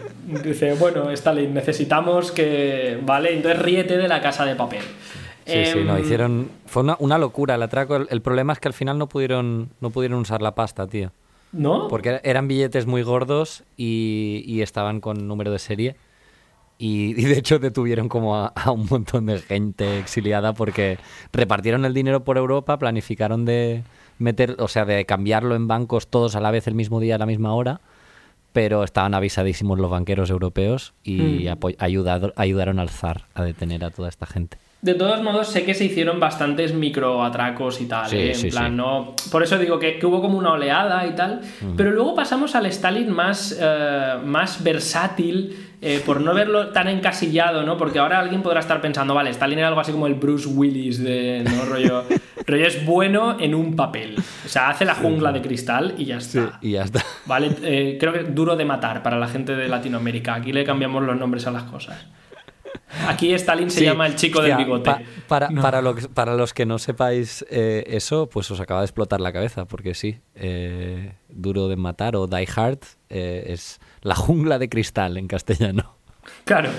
Dice, bueno, Stalin, necesitamos que. Vale, entonces ríete de la casa de papel. Sí, sí, no, em, hicieron. Fue una, locura el atraco. El, problema es que al final no pudieron, no pudieron usar la pasta, tío. ¿No? Porque eran billetes muy gordos y, y estaban con número de serie. Y, de hecho detuvieron como a, un montón de gente exiliada porque repartieron el dinero por Europa, planificaron de meter, o sea, de cambiarlo en bancos todos a la vez el mismo día a la misma hora, pero estaban avisadísimos los banqueros europeos y mm. ayudaron al zar a detener a toda esta gente. De todos modos, sé que se hicieron bastantes microatracos y tal. ¿eh? en plan, no. Por eso digo que, hubo como una oleada y tal. Pero luego pasamos al Stalin más, eh, más versátil, eh, por no verlo tan encasillado, ¿no? Porque ahora alguien podrá estar pensando, vale, Stalin era algo así como el Bruce Willis de. ¿no? rollo, rollo es bueno en un papel. O sea, hace la jungla de cristal y ya está. y ya está. Vale, creo que duro de matar para la gente de Latinoamérica. Aquí le cambiamos los nombres a las cosas. Aquí Stalin se llama el chico del bigote. para, para, los que no sepáis eh, eso, pues os acaba de explotar la cabeza, porque sí, eh, Duro de Matar o Die Hard eh, es la jungla de cristal en castellano. Claro,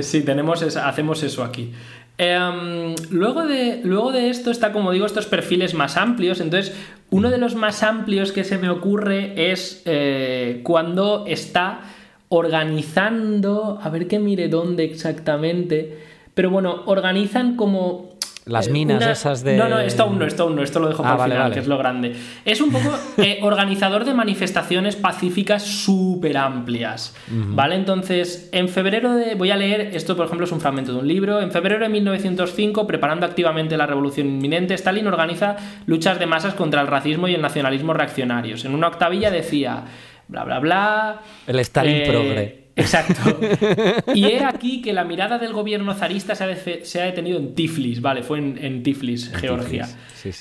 sí, tenemos hacemos eso aquí. Em, luego, de, luego de esto está, como digo, estos perfiles más amplios. Entonces, uno de los más amplios que se me ocurre es cuando está organizando, a ver que mire dónde exactamente, pero bueno, organizan como las eh, minas esas de. No, no, esto aún no, esto aún no, esto lo dejo ah, para el final, que es lo grande. Es un poco eh, organizador de manifestaciones pacíficas súper amplias. ¿Vale? Entonces, en febrero de. Voy a leer, esto por ejemplo es un fragmento de un libro. En febrero de 1905, preparando activamente la revolución inminente, Stalin organiza luchas de masas contra el racismo y el nacionalismo reaccionarios. En una octavilla decía bla, bla, bla. El Stalin eh, progre. Exacto. Y he aquí que la mirada del gobierno zarista se ha, detenido en Tiflis, vale, fue en, Tiflis, Georgia.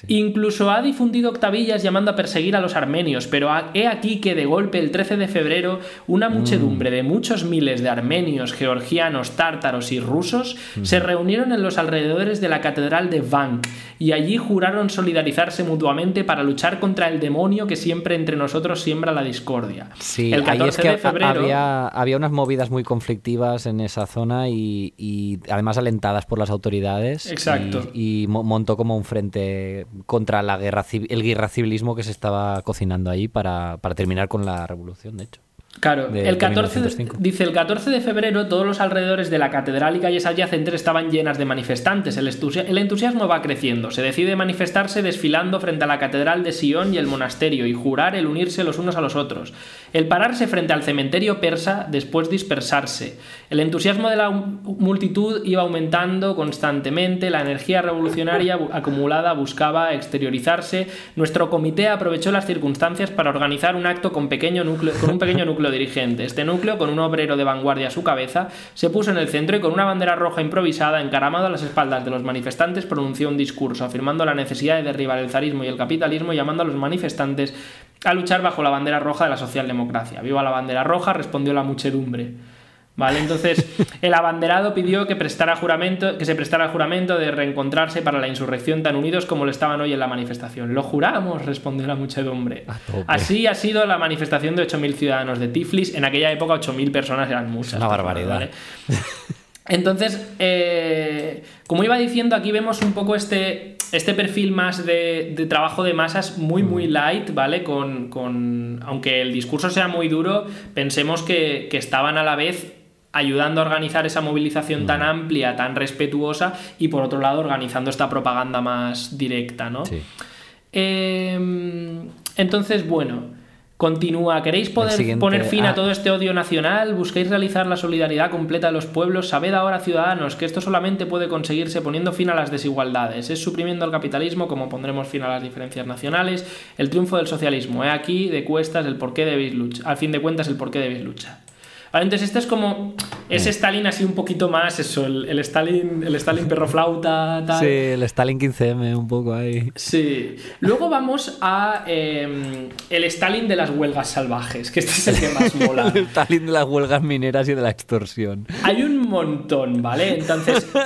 Incluso ha difundido octavillas llamando a perseguir a los armenios, pero he aquí que de golpe el 13 de febrero una muchedumbre de muchos miles de armenios, georgianos, tártaros y rusos se reunieron en los alrededores de la catedral de Vank y allí juraron solidarizarse mutuamente para luchar contra el demonio que siempre entre nosotros siembra la discordia. Sí, el 14 de febrero había, había unas movidas muy conflictivas en esa zona y, además alentadas por las autoridades. Exacto. Y, montó como un frente contra la guerra, el guerra civilismo que se estaba cocinando ahí para, para terminar con la revolución, de hecho. Claro, el 14 dice el 14 de febrero todos los alrededores de la catedral y calles adyacentes estaban llenas de manifestantes. El, el, entusiasmo va creciendo. Se decide manifestarse desfilando frente a la catedral de Sion y el monasterio y jurar el unirse los unos a los otros. El pararse frente al cementerio persa, después dispersarse. El entusiasmo de la multitud iba aumentando constantemente. La energía revolucionaria acumulada buscaba exteriorizarse. Nuestro comité aprovechó las circunstancias para organizar un acto con, pequeño núcleo, con un pequeño núcleo dirigente. Este núcleo, con un obrero de vanguardia a su cabeza, se puso en el centro y con una bandera roja improvisada encaramado a las espaldas de los manifestantes pronunció un discurso afirmando la necesidad de derribar el zarismo y el capitalismo y llamando a los manifestantes a luchar bajo la bandera roja de la socialdemocracia. Viva la bandera roja, respondió la muchedumbre. ¿Vale? Entonces, el abanderado pidió que, prestara juramento, que se prestara el juramento de reencontrarse para la insurrección tan unidos como lo estaban hoy en la manifestación. Lo juramos, respondió la muchedumbre. Así ha sido la manifestación de 8.000 ciudadanos de Tiflis. En aquella época 8.000 personas eran muchas. Una barbaridad. Entonces, eh, como iba diciendo, aquí vemos un poco este, este perfil más de, trabajo de masas muy, muy light, ¿vale? Con, aunque el discurso sea muy duro, pensemos que, que estaban a la vez ayudando a organizar esa movilización tan amplia, tan respetuosa y por otro lado organizando esta propaganda más directa, ¿no? Sí. Em, entonces, bueno, continúa. ¿Queréis poder poner fin a ah. todo este odio nacional? ¿Busquéis realizar la solidaridad completa de los pueblos? Sabed ahora, ciudadanos, que esto solamente puede conseguirse poniendo fin a las desigualdades. Es suprimiendo el capitalismo como pondremos fin a las diferencias nacionales. El triunfo del socialismo. He aquí de cuestas el por qué debéis luchar. Al fin de cuentas, el por qué debéis luchar entonces este es como ese Stalin así un poquito más eso, el, Stalin, el Stalin perro flauta, tal. Sí, el Stalin 15M un poco ahí. Sí. Luego vamos a em, el Stalin de las huelgas salvajes, que este es el que más mola. el Stalin de las huelgas mineras y de la extorsión. Hay un montón, ¿vale? Entonces...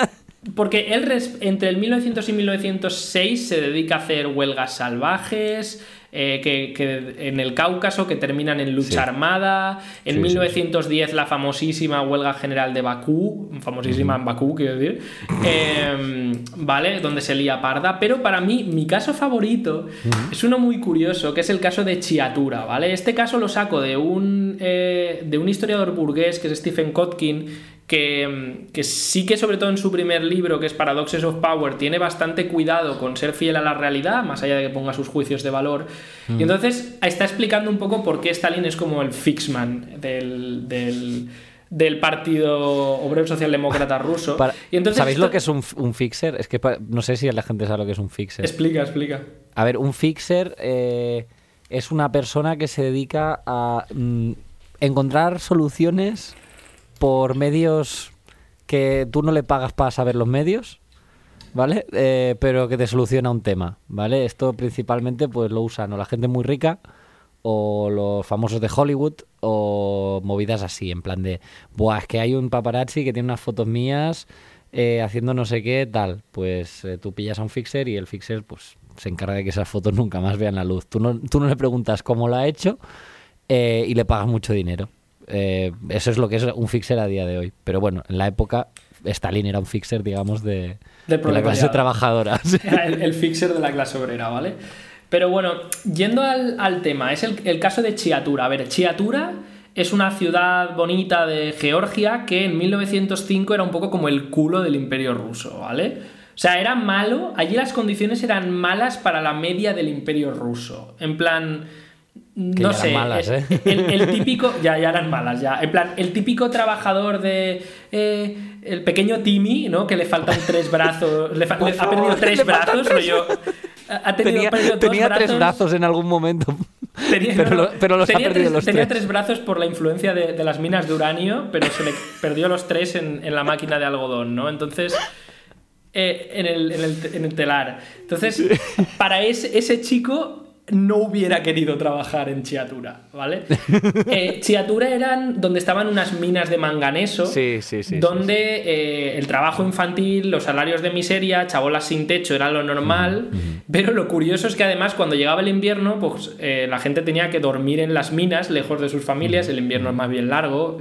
Porque él entre el 1900 y 1906 se dedica a hacer huelgas salvajes, eh, que, en el Cáucaso que terminan en lucha armada. En 1910 la famosísima huelga general de Bakú, famosísima en Bakú, quiero decir, em, ¿vale? Donde se lía parda. Pero para mí, mi caso favorito es uno muy curioso, que es el caso de Chiatura, ¿vale? Este caso lo saco de un, eh, de un historiador burgués que es Stephen Kotkin que, sí que sobre todo en su primer libro, que es Paradoxes of Power, tiene bastante cuidado con ser fiel a la realidad, más allá de que ponga sus juicios de valor. Y mm. entonces está explicando un poco por qué Stalin es como el fixman del, del, Partido Obrero Socialdemócrata ruso. y entonces ¿Sabéis lo que es un, fixer? Es que no sé si la gente sabe lo que es un fixer. Explica, explica. A ver, un fixer eh, es una persona que se dedica a mm, encontrar soluciones por medios que tú no le pagas para saber los medios, ¿vale? Eh, pero que te soluciona un tema, ¿vale? Esto principalmente pues lo usan o la gente muy rica o los famosos de Hollywood o movidas así, en plan de, buah, es que hay un paparazzi que tiene unas fotos mías eh, haciendo no sé qué, tal. Pues eh, tú pillas a un fixer y el fixer pues se encarga de que esas fotos nunca más vean la luz. Tú no, tú no le preguntas cómo lo ha hecho y le pagas mucho dinero. Eh, eso es lo que es un fixer a día de hoy. Pero bueno, en la época Stalin era un fixer, digamos, de, la clase trabajadora. Era el, el fixer de la clase obrera, ¿vale? Pero bueno, yendo al, al tema, es el, el caso de Chiatura. A ver, Chiatura es una ciudad bonita de Georgia que en 1905 era un poco como el culo del imperio ruso, ¿vale? O sea, era malo, allí las condiciones eran malas para la media del imperio ruso. En plan, no ya eran sé, malas, es- ¿eh? el, el típico, ya, ya eran malas, ya. En plan, el típico trabajador de. eh, el pequeño Timmy, ¿no? Que le faltan tres brazos. Le, fa- ha perdido tres brazos, rollo. Ha tenido, Tenía, perdido tenía tres brazos en algún momento. Tenía- pero, no, pero los tenía ha perdido tres, los tenía tres. tres brazos por la influencia de, de las minas de uranio, pero se le perdió los tres en, en la máquina de algodón, ¿no? Entonces, eh, en, el, en el- en el telar. Entonces, para ese, ese chico no hubiera querido trabajar en Chiatura, ¿vale? Eh, Chiatura eran donde estaban unas minas de manganeso, Sí, sí, sí, donde eh, el trabajo infantil, los salarios de miseria, chabolas sin techo era lo normal, pero lo curioso es que además cuando llegaba el invierno, pues eh, la gente tenía que dormir en las minas, lejos de sus familias, el invierno es más bien largo.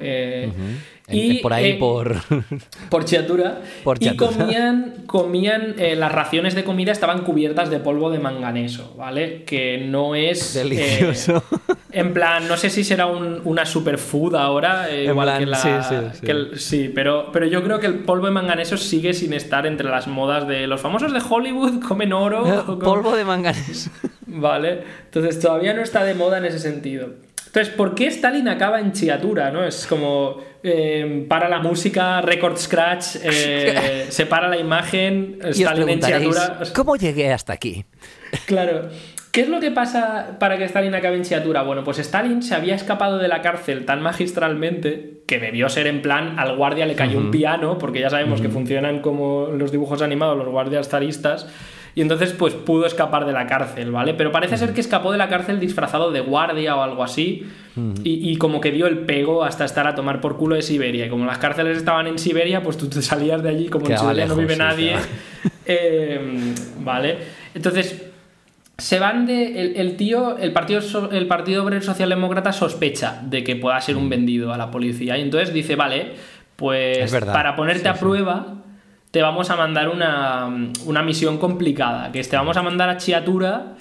En- y, por ahí, eh, por... por Chiatura. Por y comían, comían eh, las raciones de comida estaban cubiertas de polvo de manganeso, ¿vale? Que no es... eh, Delicioso. en plan, no sé si será un- una superfood ahora, En igual plan, que la... sí, sí, sí. que el- sí, pero, pero yo creo que el polvo de manganeso sigue sin estar entre las modas de los famosos de Hollywood, comen oro... o Polvo de manganeso. Vale, entonces todavía no está de moda en ese sentido. Entonces, ¿por qué Stalin acaba en Chiatura? ¿no? Es como eh, para la música, record scratch, eh, se para la imagen, Stalin en Chiatura. ¿cómo llegué hasta aquí? Claro. ¿Qué es lo que pasa para que Stalin acabe en Chiatura? Bueno, pues Stalin se había escapado de la cárcel tan magistralmente que debió ser en plan al guardia le cayó un piano, porque ya sabemos que funcionan como los dibujos animados, los guardias zaristas, y entonces pues pudo escapar de la cárcel, ¿vale? Pero parece ser que escapó de la cárcel disfrazado de guardia o algo así, y, y como que dio el pego hasta estar a tomar por culo de Siberia. Y como las cárceles estaban en Siberia, pues tú te salías de allí, como en Siberia no vive nadie. Eh, vale. Entonces, se van de. El, el tío, el partido, el partido Obrero Socialdemócrata sospecha de que pueda ser un vendido a la policía. Y entonces dice, vale, pues para ponerte Sí, a sí. Te vamos a mandar una, una misión complicada. Que es te vamos a mandar a Chiatura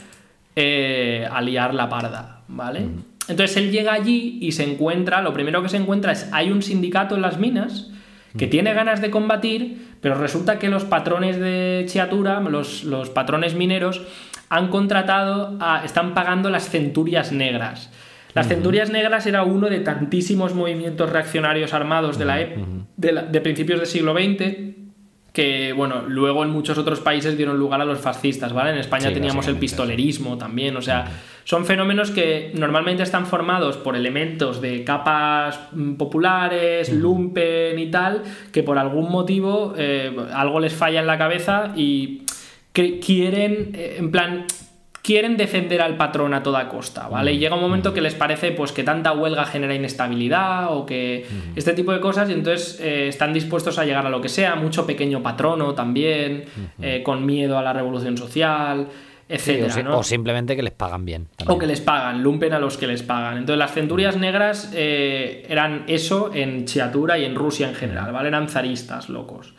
eh, a liar la parda, ¿vale? Entonces él llega allí y se encuentra, lo primero que se encuentra es hay un sindicato en las minas que tiene ganas de combatir, pero resulta que los patrones de Chiatura, los, los patrones mineros, han contratado, a, están pagando las centurias negras. Las centurias negras era uno de tantísimos movimientos reaccionarios armados de, la ep- de, la- de principios del siglo XX que, bueno, luego en muchos otros países dieron lugar a los fascistas, ¿vale? En España Sí, teníamos el pistolerismo también, o sea, son fenómenos que normalmente están formados por elementos de capas mm, populares, lumpen y tal, que por algún motivo eh, algo les falla en la cabeza y que quieren, eh, en plan, quieren defender al patrón a toda costa, ¿vale? Y llega un momento que les parece pues que tanta huelga genera inestabilidad o que este tipo de cosas y entonces eh, están dispuestos a llegar a lo que sea, mucho pequeño patrono también, eh, con miedo a la revolución social, Sí, etcétera, o, si- ¿no? o simplemente que les pagan bien. O que les pagan, lumpen a los que les pagan. Entonces las centurias negras eh, eran eso en Chiatura y en Rusia en general, ¿vale? Eran zaristas locos.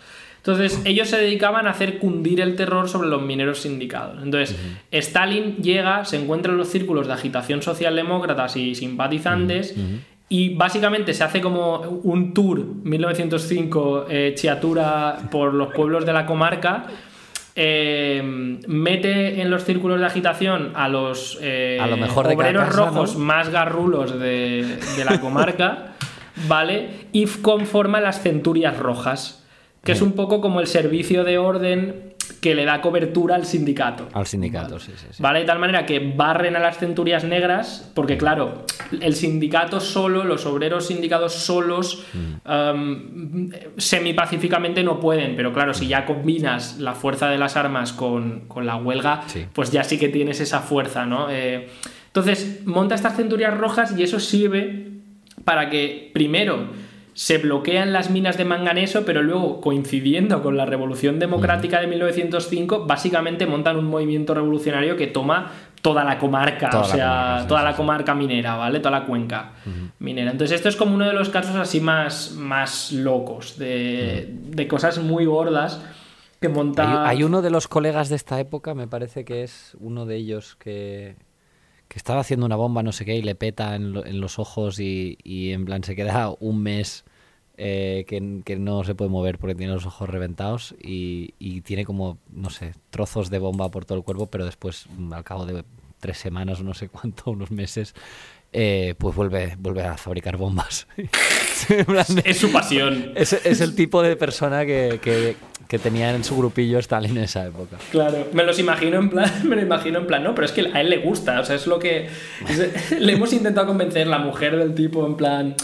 Entonces ellos se dedicaban a hacer cundir el terror sobre los mineros sindicados. Entonces Stalin llega, se encuentra en los círculos de agitación socialdemócratas y simpatizantes y básicamente se hace como un tour 1905 eh, Chiatura por los pueblos de la comarca eh, mete en los círculos de agitación a los eh, A lo mejor de cada obreros casa, rojos ¿no? más garrulos de, de la comarca, ¿vale? Y conforma las centurias rojas, que es un poco como el servicio de orden que le da cobertura al sindicato. Al sindicato, sí, sí, sí. ¿Vale? De tal manera que barren a las centurias negras, porque claro, el sindicato solo, los obreros sindicados solos, um, semipacíficamente no pueden, pero claro, si ya combinas la fuerza de las armas con, con la huelga, Sí. pues ya sí que tienes esa fuerza, ¿no? Eh, Entonces, monta estas centurias rojas y eso sirve para que, primero, se bloquean las minas de manganeso, pero luego, coincidiendo con la Revolución Democrática de 1905, básicamente montan un movimiento revolucionario que toma toda la comarca, o sea, toda la comarca minera, ¿vale? Toda la cuenca minera. Entonces, esto es como uno de los casos así más, más locos, de, de cosas muy gordas que monta... Hay, uno de los colegas de esta época, me parece que es uno de ellos que, que estaba haciendo una bomba, no sé qué, y le peta en, en los ojos y, en plan se queda un mes eh, que, no se puede mover porque tiene los ojos reventados y, tiene como, no sé, trozos de bomba por todo el cuerpo, pero después, al cabo de tres semanas no sé cuánto, unos meses, eh, pues vuelve, vuelve a fabricar bombas. es su pasión. Es, es, el tipo de persona que, que, que, tenía en su grupillo Stalin en esa época. Claro, me los imagino en plan, me lo imagino en plan, no, pero es que a él le gusta, o sea, es lo que es, le hemos intentado convencer la mujer del tipo en plan,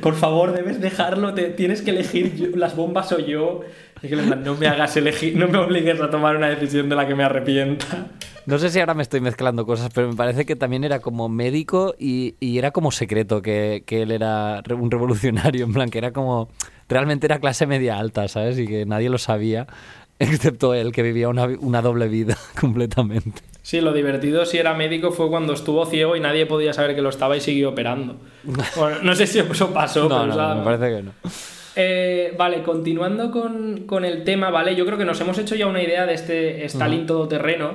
por favor, debes dejarlo, te, tienes que elegir yo, las bombas o yo. Que no me hagas elegir, no me obligues a tomar una decisión de la que me arrepienta. No sé si ahora me estoy mezclando cosas, pero me parece que también era como médico y, y era como secreto que, que, él era un revolucionario, en plan, que era como. Realmente era clase media alta, ¿sabes? Y que nadie lo sabía, excepto él, que vivía una, una doble vida completamente. Sí, lo divertido si era médico fue cuando estuvo ciego y nadie podía saber que lo estaba y siguió operando. Bueno, no sé si eso pasó, no, pero. No, o sea, me parece que no. Eh, vale, continuando con, con, el tema, ¿vale? Yo creo que nos hemos hecho ya una idea de este Stalin uh -huh. todoterreno.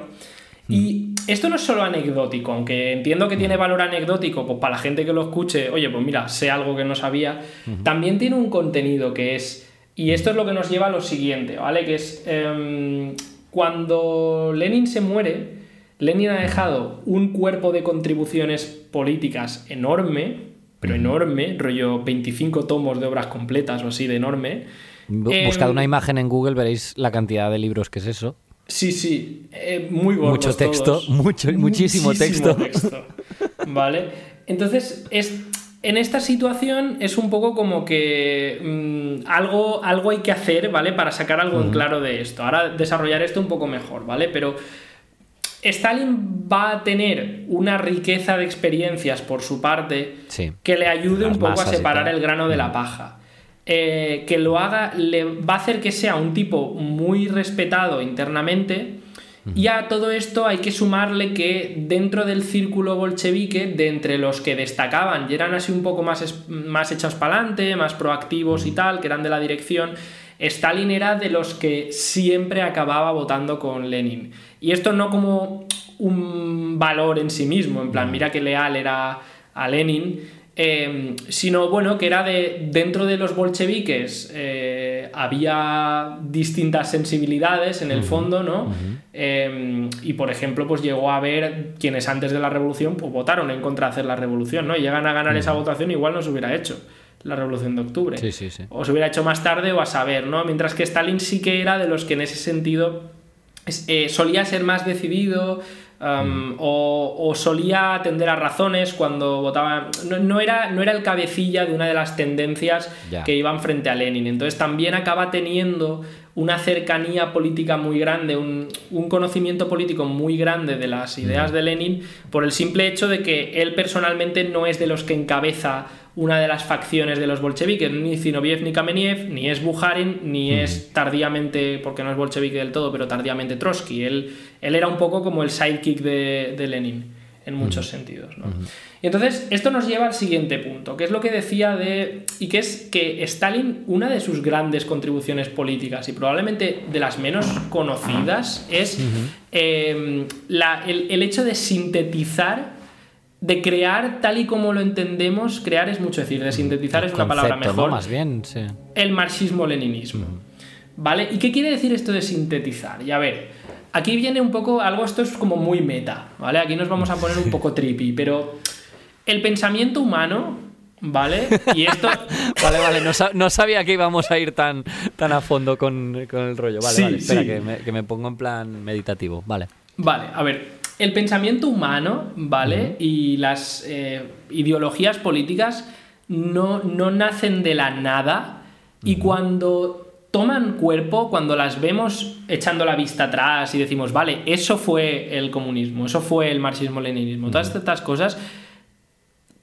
Y esto no es solo anecdótico, aunque entiendo que tiene valor anecdótico, pues para la gente que lo escuche, oye, pues mira, sé algo que no sabía, uh -huh. también tiene un contenido que es, y esto es lo que nos lleva a lo siguiente, ¿vale? Que es, eh, cuando Lenin se muere, Lenin ha dejado un cuerpo de contribuciones políticas enorme, pero enorme, rollo 25 tomos de obras completas o así de enorme. Buscad eh, una imagen en Google, veréis la cantidad de libros que es eso. Sí, sí, eh, muy gordos Mucho texto, todos. mucho, muchísimo, muchísimo texto. texto. Vale, entonces es, en esta situación es un poco como que mmm, algo, algo hay que hacer, ¿vale? Para sacar algo en claro de esto. Ahora desarrollar esto un poco mejor, ¿vale? Pero Stalin va a tener una riqueza de experiencias por su parte sí. que le ayude Las un poco a separar el grano de la paja. Eh, que lo haga, le va a hacer que sea un tipo muy respetado internamente. Y a todo esto hay que sumarle que dentro del círculo bolchevique, de entre los que destacaban y eran así un poco más, más hechos para adelante, más proactivos y tal, que eran de la dirección, Stalin era de los que siempre acababa votando con Lenin. Y esto no como un valor en sí mismo, en plan, mira qué leal era a Lenin, eh, sino bueno, que era de dentro de los bolcheviques eh, había distintas sensibilidades en el fondo, ¿no? Uh -huh. eh, y por ejemplo, pues llegó a ver quienes antes de la revolución pues, votaron en contra de hacer la revolución, ¿no? Y llegan a ganar uh -huh. esa votación, igual no se hubiera hecho la revolución de octubre. Sí, sí, sí. O se hubiera hecho más tarde o a saber, ¿no? Mientras que Stalin sí que era de los que en ese sentido eh, solía ser más decidido, Um, mm. o, o, solía atender a razones cuando votaba. No, no, era, no era el cabecilla de una de las tendencias yeah. que iban frente a Lenin. Entonces también acaba teniendo una cercanía política muy grande, un, un conocimiento político muy grande de las ideas mm. de Lenin, por el simple hecho de que él personalmente no es de los que encabeza una de las facciones de los bolcheviques, ni Zinoviev ni Kameniev, ni es Bukharin, ni mm. es tardíamente, porque no es bolchevique del todo, pero tardíamente Trotsky. Él, él era un poco como el sidekick de, de Lenin, en muchos mm. sentidos. ¿no? Mm. Y entonces, esto nos lleva al siguiente punto, que es lo que decía de. y que es que Stalin, una de sus grandes contribuciones políticas, y probablemente de las menos conocidas, es eh, la, el, el hecho de sintetizar de crear tal y como lo entendemos, crear es mucho decir, de sintetizar es una concepto, palabra mejor. ¿no? Más bien, sí. El marxismo-leninismo. -huh. ¿Vale? ¿Y qué quiere decir esto de sintetizar? Y a ver, aquí viene un poco, algo, esto es como muy meta, ¿vale? Aquí nos vamos a poner un poco trippy, pero el pensamiento humano, ¿vale? Y esto... vale, vale, no, no, sabía que íbamos a ir tan, tan a fondo con, con el rollo. Vale, sí, vale, espera, sí. que, me, que me pongo en plan meditativo, vale. Vale, a ver, el pensamiento humano, ¿vale? Uh -huh. Y las eh, ideologías políticas no, no, nacen de la nada. Uh -huh. Y cuando toman cuerpo cuando las vemos echando la vista atrás y decimos, vale, eso fue el comunismo, eso fue el marxismo-leninismo, todas estas cosas,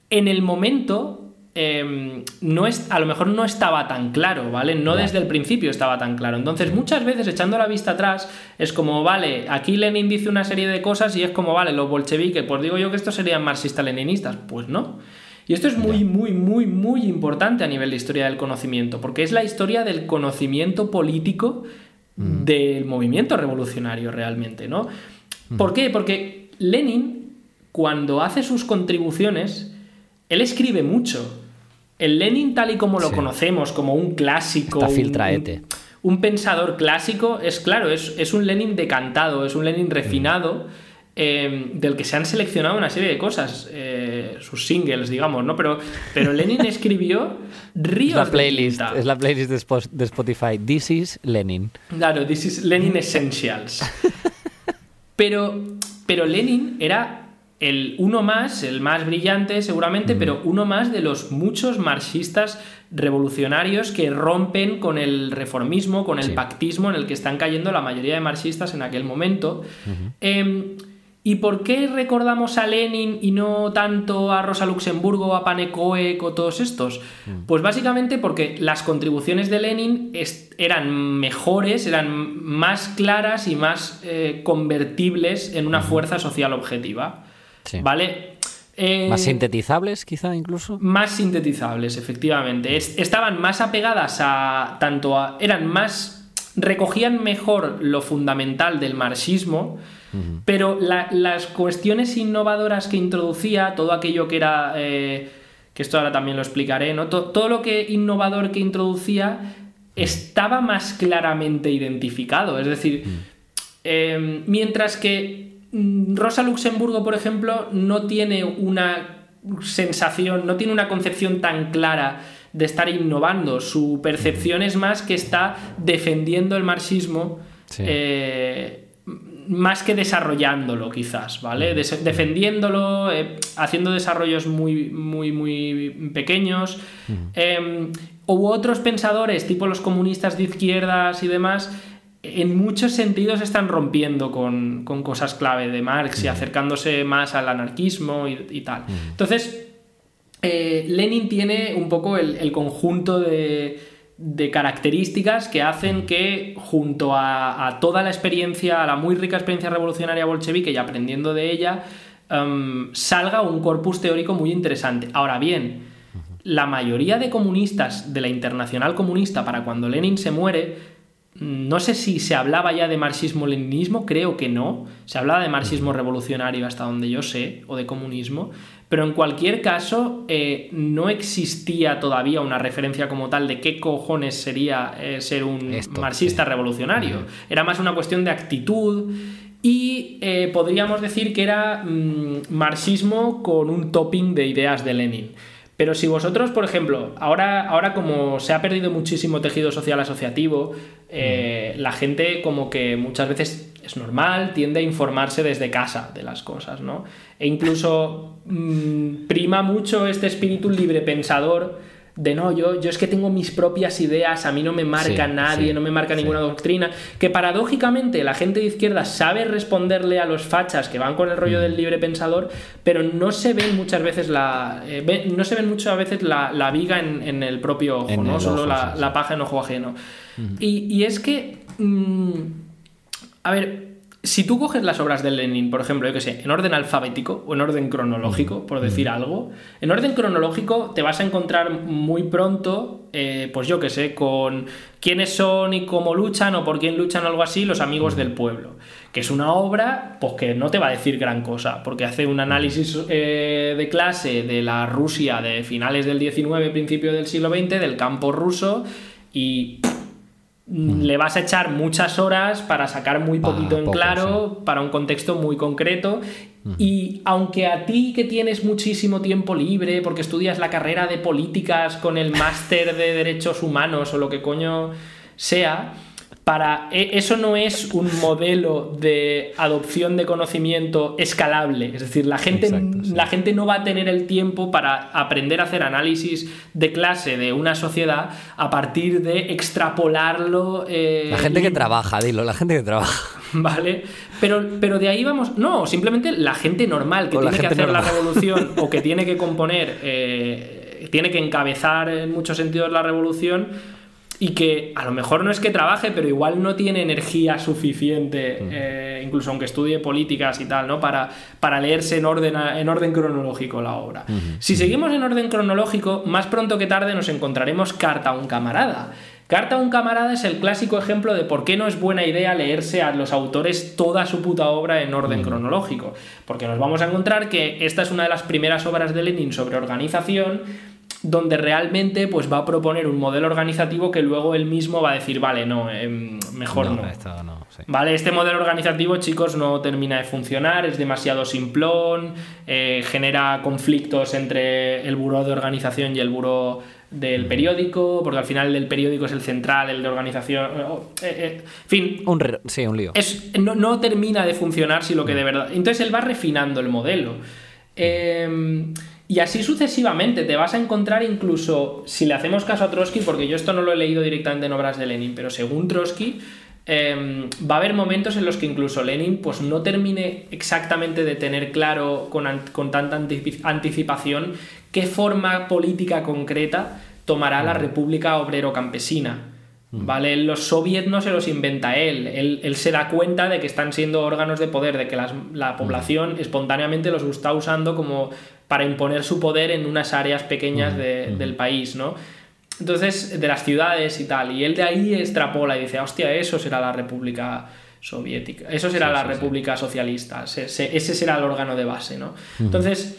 en el momento Em, no es, a lo mejor no estaba tan claro, ¿vale? No desde el principio estaba tan claro. Entonces, muchas veces echando la vista atrás, es como, vale, aquí Lenin dice una serie de cosas y es como, vale, los bolcheviques, pues digo yo que estos serían marxistas-leninistas. Pues no. Y esto es muy, muy, muy, muy importante a nivel de historia del conocimiento, porque es la historia del conocimiento político mm. del movimiento revolucionario realmente, ¿no? Mm. ¿Por qué? Porque Lenin, cuando hace sus contribuciones, él escribe mucho, el Lenin tal y como lo conocemos, como un clásico, un, pensador clásico, es claro, es, un Lenin decantado, es un Lenin refinado. Em, del que se han seleccionado una serie de cosas, eh, sus singles, digamos, ¿no? Pero, pero Lenin escribió ríos es la playlist, Es la playlist de Spotify. This is Lenin. Claro, This is Lenin Essentials. pero, pero Lenin era el uno más, el más brillante seguramente, pero uno más de los muchos marxistas revolucionarios que rompen con el reformismo, con el pactismo en el que están cayendo la mayoría de marxistas en aquel momento. Em, ¿Y por qué recordamos a Lenin y no tanto a Rosa Luxemburgo, a Panecoek o todos estos? Mm. Pues básicamente porque las contribuciones de Lenin eran mejores, eran más claras y más eh, convertibles en una fuerza social objetiva. ¿Vale? Eh, más sintetizables, quizá incluso. Más sintetizables, efectivamente. estaban más apegadas a. tanto a. eran más. recogían mejor lo fundamental del marxismo, pero las cuestiones innovadoras que introducía, todo aquello que era. Eh, que esto ahora también lo explicaré, ¿no? Todo, lo que innovador que introducía estaba más claramente identificado. Es decir, eh, mientras que Mm, Rosa Luxemburgo, por ejemplo, no tiene una sensación, no tiene una concepción tan clara de estar innovando. Su percepción es más que está defendiendo el marxismo eh, más que desarrollándolo, quizás, ¿vale? defendiéndolo, eh, haciendo desarrollos muy, muy, muy pequeños. Hubo otros pensadores, tipo los comunistas de izquierdas y demás, en muchos sentidos están rompiendo con, cosas clave de Marx y acercándose más al anarquismo y, tal. Entonces, eh, Lenin tiene un poco el, conjunto de, características que hacen que junto a, toda la experiencia, a la muy rica experiencia revolucionaria bolchevique y aprendiendo de ella, em, salga un corpus teórico muy interesante. Ahora bien, la mayoría de comunistas de la internacional comunista para cuando Lenin se muere no sé si se hablaba ya de marxismo-leninismo, creo que no. Se hablaba de marxismo revolucionario hasta donde yo sé, o de comunismo. Pero en cualquier caso, eh, no existía todavía una referencia como tal de qué cojones sería eh, ser un marxista revolucionario. Era más una cuestión de actitud y eh, podríamos decir que era mm, marxismo con un topping de ideas de Lenin. Pero si vosotros, por ejemplo, ahora, ahora como se ha perdido muchísimo tejido social asociativo, eh, la gente como que muchas veces es normal, tiende a informarse desde casa de las cosas, ¿no? E incluso mm, prima mucho este espíritu libre pensador de no, yo, yo es que tengo mis propias ideas, a mí no me marca nadie, no me marca ninguna doctrina, que paradójicamente la gente de izquierda sabe responderle a los fachas que van con el rollo mm. del libre pensador, pero no se ven muchas veces la eh, no se ven muchas veces la, viga en, el propio ojo, ¿no? Solo la, paja en ojo ajeno. y, es que mm, a ver, si tú coges las obras de Lenin, por ejemplo, yo que sé, en orden alfabético o en orden cronológico, por decir algo, en orden cronológico te vas a encontrar muy pronto, eh, pues yo que sé, con quiénes son y cómo luchan o por quién luchan o algo así, los amigos del pueblo. Que es una obra, pues que no te va a decir gran cosa, porque hace un análisis eh, de clase de la Rusia de finales del 19, principio del siglo XX, del campo ruso, y le vas a echar muchas horas para sacar muy poquito en claro, para un contexto muy concreto. Y aunque a ti que tienes muchísimo tiempo libre, porque estudias la carrera de políticas con el máster de derechos humanos o lo que coño sea, para e, eso no es un modelo de adopción de conocimiento escalable. Es decir la gente la gente no va a tener el tiempo para aprender a hacer análisis de clase de una sociedad a partir de extrapolarlo eh, la gente que trabaja dilo la gente que trabaja. Vale. Pero pero de ahí vamos no simplemente la gente normal que tiene que hacer la revolución o que tiene que componer eh, tiene que encabezar en muchos sentidos la revolución y que a lo mejor no es que trabaje, pero igual no tiene energía suficiente, mm. eh, incluso aunque estudie políticas y tal, ¿no? Para, para leerse en orden, en orden cronológico la obra. Si seguimos en orden cronológico, más pronto que tarde nos encontraremos Carta a un camarada. Carta a un camarada es el clásico ejemplo de por qué no es buena idea leerse a los autores toda su puta obra en orden cronológico. Porque nos vamos a encontrar que esta es una de las primeras obras de Lenin sobre organización donde realmente pues va a proponer un modelo organizativo que luego él mismo va a decir, vale, no, em, mejor no. Vale, este modelo organizativo, chicos, no termina de funcionar, es demasiado simplón, eh, genera conflictos entre el buró de organización y el buró del periódico, porque al final el periódico es el central, el de organización. Eh, eh, en fin. Un sí, un lío. Es, no, no, termina de funcionar si lo que de verdad. Entonces él va refinando el modelo. Eh, y así sucesivamente, te vas a encontrar incluso, si le hacemos caso a Trotsky, porque yo esto no lo he leído directamente en obras de Lenin, pero según Trotsky, em, va a haber momentos en los que incluso Lenin pues, no termine exactamente de tener claro con, con tanta anticipación qué forma política concreta tomará la República Obrero-Campesina. ¿Vale? Los soviets no se los inventa él. él. se da cuenta de que están siendo órganos de poder, de que la población espontáneamente los está usando como para imponer su poder en unas áreas pequeñas del país, ¿no? Entonces, de las ciudades y tal. Y él de ahí extrapola y dice, hostia, eso será la República Soviética, eso será la República Socialista, ese, será el órgano de base, ¿no? Entonces,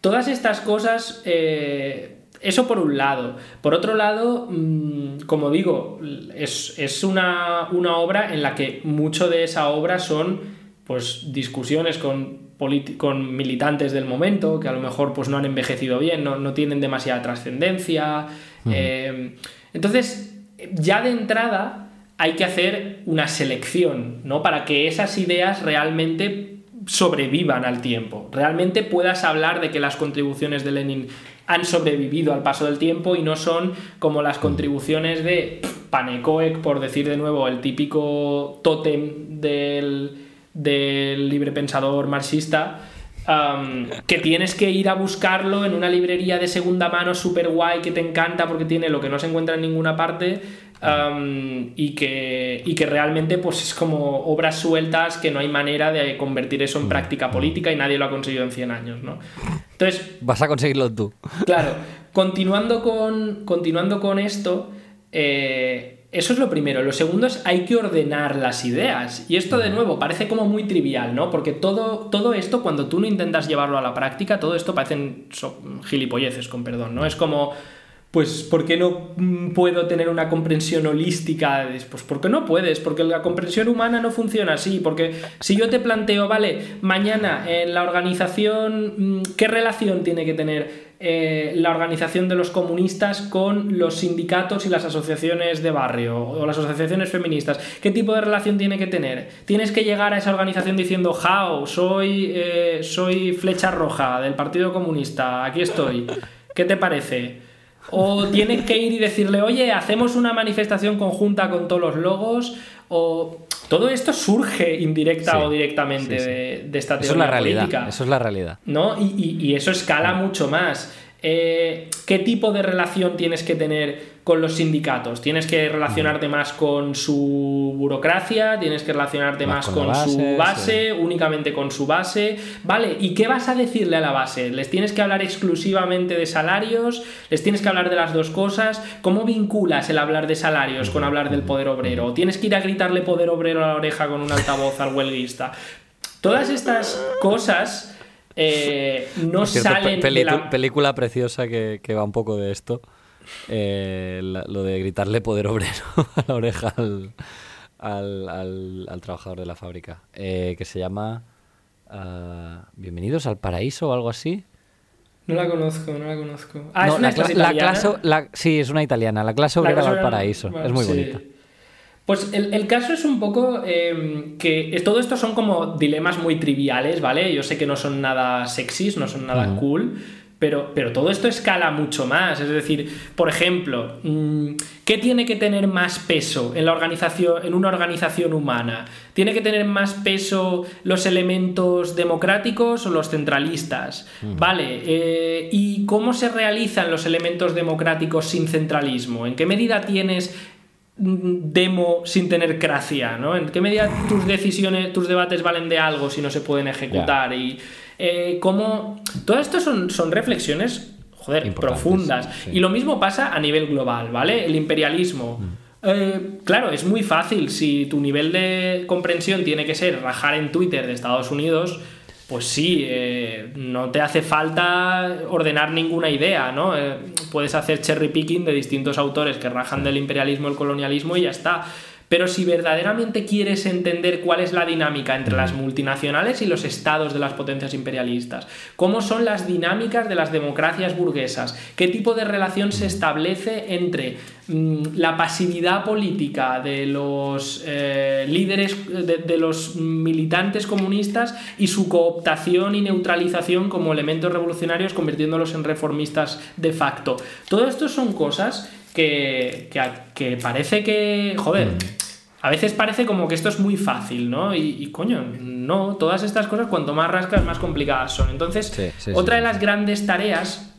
todas estas cosas... Eh, eso por un lado. Por otro lado, mm, como digo, es, una, una, obra en la que mucho de esa obra son pues discusiones con con militantes del momento que a lo mejor pues, no han envejecido bien, no, tienen demasiada trascendencia. Eh, entonces, ya de entrada hay que hacer una selección, ¿no? Para que esas ideas realmente sobrevivan al tiempo. Realmente puedas hablar de que las contribuciones de Lenin han sobrevivido al paso del tiempo y no son como las contribuciones de Panekoek, por decir de nuevo, el típico tótem del del librepensador marxista, que tienes que ir a buscarlo en una librería de segunda mano super guay que te encanta porque tiene lo que no se encuentra en ninguna parte y, que, y que realmente pues es como obras sueltas que no hay manera de convertir eso en práctica política y nadie lo ha conseguido en 100 años, ¿no? Entonces... Vas a conseguirlo tú. Claro, continuando con, continuando con esto... Eh, eso es lo primero. Lo segundo es hay que ordenar las ideas. Y esto de nuevo parece como muy trivial, ¿no? Porque todo, todo esto, cuando tú no intentas llevarlo a la práctica, todo esto parecen gilipolleces, con perdón, ¿no? Es como, pues, ¿por qué no mm, puedo tener una comprensión holística? Pues porque no puedes, porque la comprensión humana no funciona así, porque si yo te planteo, vale, mañana en la organización, mm, ¿qué relación tiene que tener? Eh, la organización de los comunistas con los sindicatos y las asociaciones de barrio o las asociaciones feministas. ¿Qué tipo de relación tiene que tener? Tienes que llegar a esa organización diciendo, Jao, soy, eh, soy flecha roja del Partido Comunista, aquí estoy. ¿Qué te parece? O tienes que ir y decirle, oye, hacemos una manifestación conjunta con todos los logos, o todo esto surge indirecta o directamente De, esta teoría eso es la realidad, Eso es la realidad. ¿no? Y, eso escala mucho más. Eh, ¿Qué tipo de relación tienes que tener con los sindicatos. Tienes que relacionarte más con su burocracia, tienes que relacionarte más, con, su base, únicamente con su base. Vale, ¿y qué vas a decirle a la base? ¿Les tienes que hablar exclusivamente de salarios? ¿Les tienes que hablar de las dos cosas? ¿Cómo vinculas el hablar de salarios con hablar del poder obrero? ¿Tienes que ir a gritarle poder obrero a la oreja con un altavoz al huelguista? Todas estas cosas... Eh, no salen de la... película preciosa que, que va un poco de esto eh, lo de gritarle poder obrero a la oreja al, trabajador de la fábrica, eh, que se llama ah, Bienvenidos al Paraíso o algo así. No la conozco, no la conozco. Ah, es una la, clase, sí, es una italiana. La clase obrera del paraíso. es muy bonita. Pues el, caso es un poco em, que todo esto son como dilemas muy triviales, ¿vale? Yo sé que no son nada sexys, no son nada cool, pero, pero todo esto escala mucho más. Es decir, por ejemplo, mm, ¿qué tiene que tener más peso en, la organización, en una organización humana? ¿Tiene que tener más peso los elementos democráticos o los centralistas? Vale, eh, ¿y cómo se realizan los elementos democráticos sin centralismo? ¿En qué medida tienes demo sin tener gracia, ¿no? ¿En qué medida tus decisiones, tus debates valen de algo si no se pueden ejecutar? Y eh, cómo... Todo esto son, son reflexiones, joder, profundas. Y lo mismo pasa a nivel global, ¿vale? El imperialismo. Mm. Eh, claro, es muy fácil si tu nivel de comprensión tiene que ser rajar en Twitter de Estados Unidos pues sí, eh, no te hace falta ordenar ninguna idea, ¿no? Eh, puedes hacer cherry picking de distintos autores que rajan del imperialismo, el colonialismo y ya está. Pero si verdaderamente quieres entender cuál es la dinámica entre las multinacionales y los estados de las potencias imperialistas, cómo son las dinámicas de las democracias burguesas, qué tipo de relación se establece entre mm, la pasividad política de los eh, líderes, de, los militantes comunistas y su cooptación y neutralización como elementos revolucionarios, convirtiéndolos en reformistas de facto. Todo esto son cosas que, que, parece que, joder, mm. a veces parece como que esto es muy fácil, ¿no? Y, coño, no, todas estas cosas cuanto más rascas más complicadas son. Entonces, otra de las grandes tareas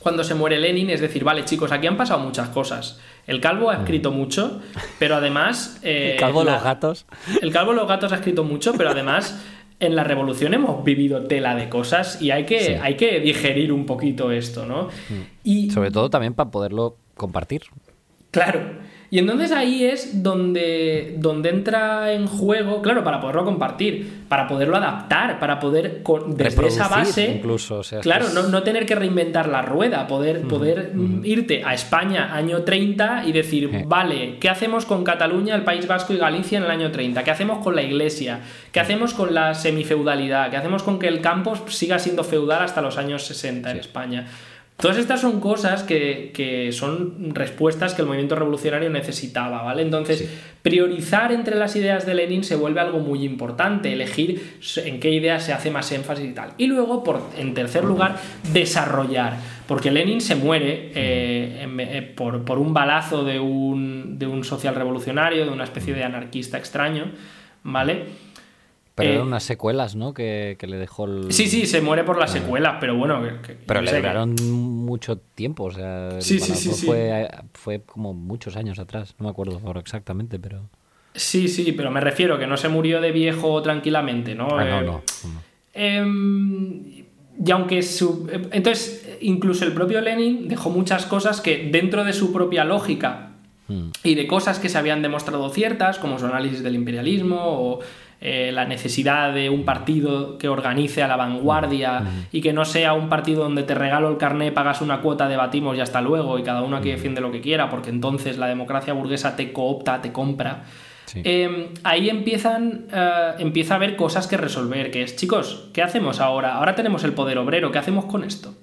cuando se muere Lenin es decir, vale chicos, aquí han pasado muchas cosas. El calvo ha mm. escrito mucho, pero además... Eh, el calvo los gatos. El calvo los gatos ha escrito mucho, pero además en la revolución hemos vivido tela de cosas y hay que, hay que digerir un poquito esto, ¿no? Mm. Y sobre todo también para poderlo compartir. Claro. Y entonces ahí es donde, donde entra en juego, claro, para poderlo compartir, para poderlo adaptar, para poder desde esa base, incluso, claro, no, tener que reinventar la rueda, poder, poder irte a España año 30 y decir, vale, ¿qué hacemos con Cataluña, el País Vasco y Galicia en el año 30? ¿Qué hacemos con la iglesia? ¿Qué hacemos con la semifeudalidad? ¿Qué hacemos con que el campo siga siendo feudal hasta los años 60 en España? Todas estas son cosas que, son respuestas que el movimiento revolucionario necesitaba, ¿vale? Entonces, priorizar entre las ideas de Lenin se vuelve algo muy importante, elegir en qué ideas se hace más énfasis y tal. Y luego, por, en tercer lugar, desarrollar, porque Lenin se muere eh, eh, por, un balazo de un, de un social revolucionario, de una especie de anarquista extraño, ¿vale? Pero eran eh, unas secuelas, ¿no? Que, le dejó el... Sí, sí, se muere por las ah. secuelas, pero bueno... pero le duraron mucho tiempo, o sea... Sí, sí, sí, fue, fue como muchos años atrás, no me acuerdo ahora exactamente, pero... Sí, sí, pero me refiero que no se murió de viejo tranquilamente, ¿no? Ah, no, no. Em, y aunque su... Entonces, incluso el propio Lenin dejó muchas cosas que dentro de su propia lógica hmm. y de cosas que se habían demostrado ciertas, como su análisis del imperialismo o eh, la necesidad de un partido que organice a la vanguardia y que no sea un partido donde te regalo el carné, pagas una cuota, debatimos y hasta luego y cada uno aquí defiende lo que quiera, porque entonces la democracia burguesa te coopta, te compra. Em, ahí empiezan, eh, empieza a haber cosas que resolver, que es, chicos, ¿qué hacemos ahora? Ahora tenemos el poder obrero, ¿qué hacemos con esto?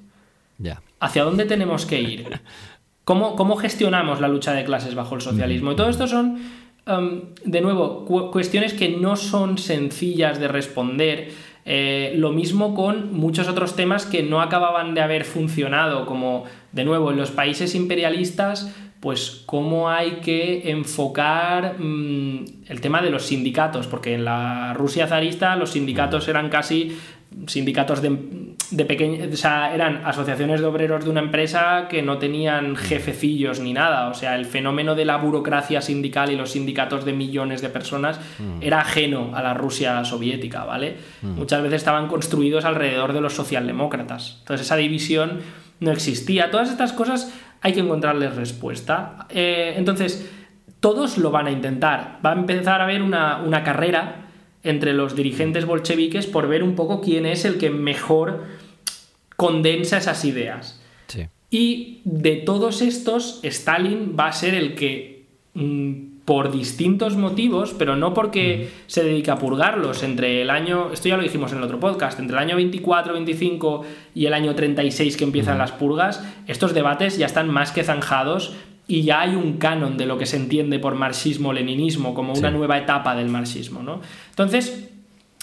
¿Hacia dónde tenemos que ir? ¿Cómo, ¿Cómo gestionamos la lucha de clases bajo el socialismo? Y todo esto son de nuevo, cuestiones que no son sencillas de responder. Eh, lo mismo con muchos otros temas que no acababan de haber funcionado, como de nuevo en los países imperialistas, pues cómo hay que enfocar mm, el tema de los sindicatos, porque en la Rusia zarista los sindicatos eran casi sindicatos de, de o sea, eran asociaciones de obreros de una empresa que no tenían jefecillos ni nada, o sea, el fenómeno de la burocracia sindical y los sindicatos de millones de personas mm. era ajeno a la Rusia soviética, ¿vale? Mm. Muchas veces estaban construidos alrededor de los socialdemócratas, entonces esa división no existía, todas estas cosas hay que encontrarles respuesta, eh, entonces todos lo van a intentar, va a empezar a haber una, una carrera entre los dirigentes bolcheviques por ver un poco quién es el que mejor condensa esas ideas. Y de todos estos, Stalin va a ser el que, mm, por distintos motivos, pero no porque se dedica a purgarlos, entre el año, esto ya lo dijimos en el otro podcast, entre el año 24, 25 y el año 36 que empiezan las purgas, estos debates ya están más que zanjados y ya hay un canon de lo que se entiende por marxismo-leninismo como una nueva etapa del marxismo. ¿no? Entonces,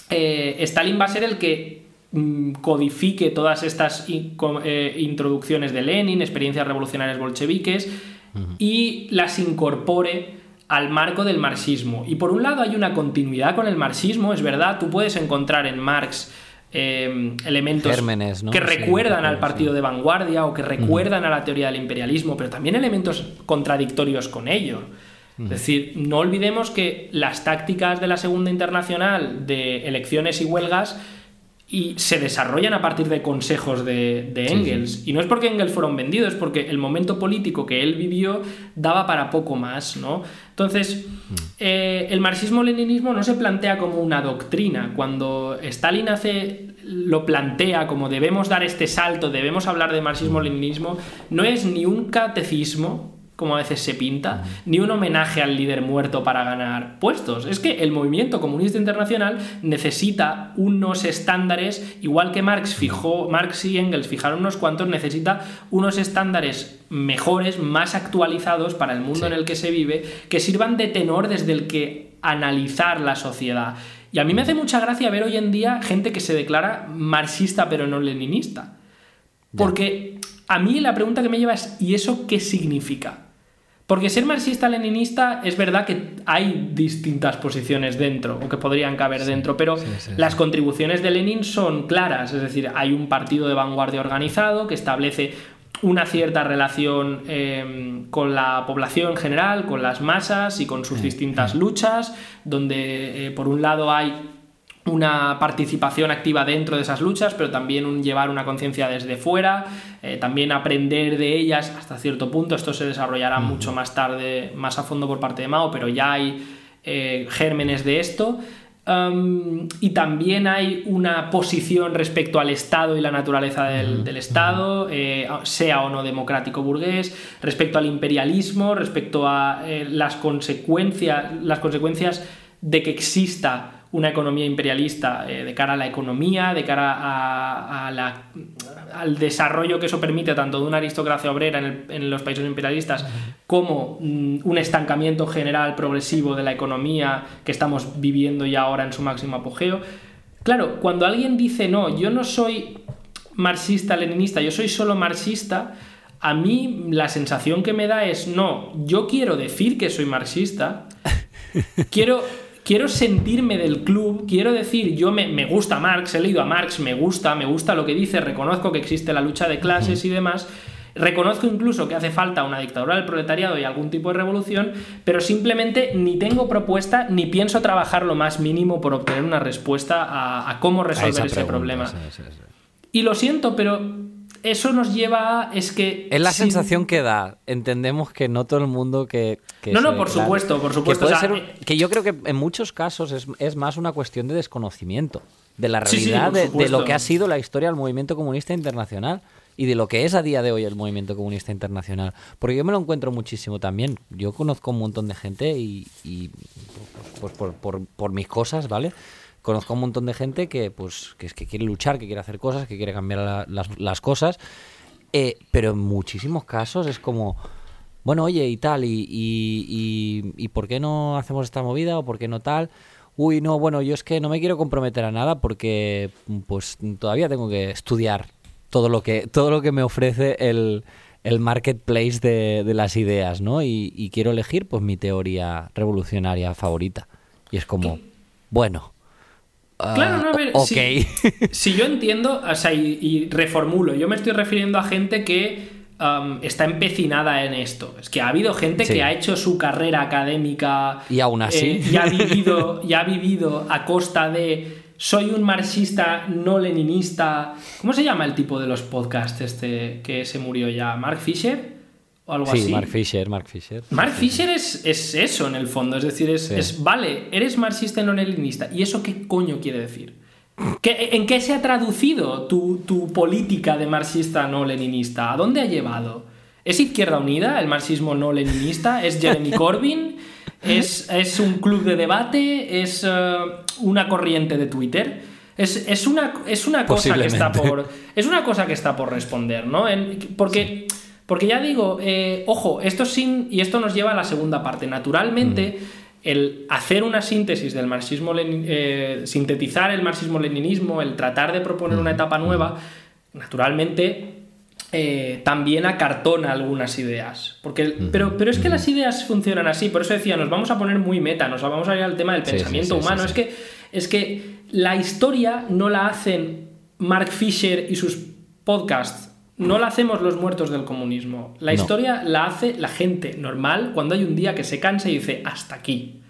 eh, Stalin va a ser el que mm, codifique todas estas eh, introducciones de Lenin, experiencias revolucionarias bolcheviques, y las incorpore al marco del marxismo. Y por un lado hay una continuidad con el marxismo, es verdad, tú puedes encontrar en Marx eh, elementos que recuerdan al partido de vanguardia o que recuerdan a la teoría del imperialismo, pero también elementos contradictorios con ello. Es decir, no olvidemos que las tácticas de la Segunda Internacional de elecciones y huelgas y se desarrollan a partir de consejos de, Engels. Y no es porque Engels fueron vendidos, es porque el momento político que él vivió daba para poco más, ¿no? Entonces, mm. eh, el marxismo-leninismo no se plantea como una doctrina. Cuando Stalin hace, lo plantea como debemos dar este salto, debemos hablar de marxismo-leninismo, no es ni un catecismo, como a veces se pinta, ni un homenaje al líder muerto para ganar puestos. Es que el movimiento comunista internacional necesita unos estándares, igual que Marx fijó, Marx y Engels fijaron unos cuantos, necesita unos estándares mejores, más actualizados para el mundo en el que se vive, que sirvan de tenor desde el que analizar la sociedad. Y a mí me hace mucha gracia ver hoy en día gente que se declara marxista pero no leninista. Porque a mí la pregunta que me lleva es, ¿y eso qué significa? Porque ser marxista-leninista es verdad que hay distintas posiciones dentro, o que podrían caber dentro, pero las contribuciones de Lenin son claras, es decir, hay un partido de vanguardia organizado que establece una cierta relación em, con la población en general, con las masas y con sus distintas luchas, donde eh, por un lado hay una participación activa dentro de esas luchas, pero también un llevar una conciencia desde fuera, eh, también aprender de ellas hasta cierto punto. Esto se desarrollará mucho más tarde, más a fondo por parte de Mao, pero ya hay eh, gérmenes de esto. y también hay una posición respecto al Estado y la naturaleza del, Estado, eh, sea o no democrático burgués, respecto al imperialismo, respecto a las consecuencias, las consecuencias de que exista una economía imperialista eh, de cara a la economía, de cara al desarrollo que eso permite tanto de una aristocracia obrera en, los países imperialistas como mm, un estancamiento general progresivo de la economía que estamos viviendo ya ahora en su máximo apogeo. Claro, cuando alguien dice, no, yo no soy marxista-leninista, yo soy solo marxista, a mí la sensación que me da es, no, yo quiero decir que soy marxista, quiero quiero sentirme del club, quiero decir, yo me, gusta Marx, he leído a Marx, me gusta, me gusta lo que dice, reconozco que existe la lucha de clases y demás. Reconozco incluso que hace falta una dictadura del proletariado y algún tipo de revolución, pero simplemente ni tengo propuesta ni pienso trabajar lo más mínimo por obtener una respuesta a, cómo resolver ese problema. Y lo siento, pero eso nos lleva a, es que... Es la sensación que da. Entendemos que no todo el mundo que... no, no, por supuesto, por supuesto. Eh, que, yo creo que en muchos casos es, más una cuestión de desconocimiento de la realidad de, lo que ha sido la historia del movimiento comunista internacional y de lo que es a día de hoy el movimiento comunista internacional. Porque yo me lo encuentro muchísimo también. Yo conozco un montón de gente y, pues, por, por mis cosas, ¿vale? Conozco a un montón de gente que, pues, que, es que quiere luchar, que quiere hacer cosas, que quiere cambiar las, cosas, eh, pero en muchísimos casos es como, bueno, oye, y tal, y, y, y, por qué no hacemos esta movida o por qué no tal? Uy, no, bueno, yo es que no me quiero comprometer a nada porque pues todavía tengo que estudiar todo lo que, todo lo que me ofrece el, el marketplace de, de, las ideas, ¿no? Y, y, quiero elegir pues mi teoría revolucionaria favorita. Y es como, bueno, Claro, no, a ver, si, yo entiendo, o sea, y, reformulo, yo me estoy refiriendo a gente que um, está empecinada en esto. Es que ha habido gente que ha hecho su carrera académica y aún así eh, y, ha vivido, y ha vivido a costa de soy un marxista no leninista. ¿Cómo se llama el tipo de los podcasts este que se murió ya? ¿Mark Fisher? O algo sí, así. Mark Fisher, Mark Fisher. Mark Fisher es, es, eso en el fondo, es decir, es, vale, eres marxista no leninista. ¿Y eso qué coño quiere decir? ¿En qué se ha traducido tu, tu, política de marxista no leninista? ¿A dónde ha llevado? ¿Es Izquierda Unida, el marxismo no leninista? ¿Es Jeremy Corbyn? ¿Es, es un club de debate? ¿Es eh, una corriente de Twitter? Es, es, una, es una cosa que está por. Es una cosa que está por responder, ¿no? porque Porque ya digo, eh, ojo, esto sin. Y esto nos lleva a la segunda parte. Naturalmente. El hacer una síntesis del marxismo, eh, sintetizar el marxismo-leninismo, el tratar de proponer una etapa nueva, naturalmente eh, también acartona algunas ideas. Porque, pero, pero es que las ideas funcionan así, por eso decía, nos vamos a poner muy meta, nos vamos a ir al tema del pensamiento humano. es, que, es que la historia no la hacen Mark Fisher y sus podcasts. No la hacemos los muertos del comunismo. La historia la hace la gente normal cuando hay un día que se cansa y dice hasta aquí.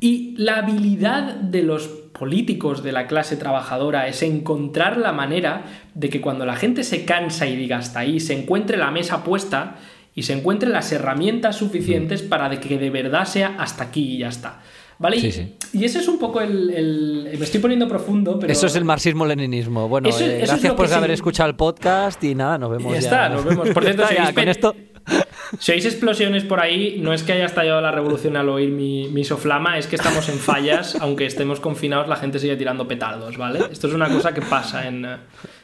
Y la habilidad de los políticos de la clase trabajadora es encontrar la manera de que cuando la gente se cansa y diga hasta ahí, se encuentre la mesa puesta y se encuentre las herramientas suficientes para que de verdad sea hasta aquí y ya está. ¿Vale? Y ese es un poco el, Me estoy poniendo profundo, pero... Eso es el marxismo-leninismo. Bueno, eh, gracias por haber escuchado el podcast y nada, nos vemos. Ya, está, nos vemos. Por cierto, con esto... Si oís explosiones por ahí, no es que haya estallado la revolución al oír mi, mi soflama, es que estamos en fallas, aunque estemos confinados, la gente sigue tirando petardos, ¿vale? Esto es una cosa que pasa en, eh,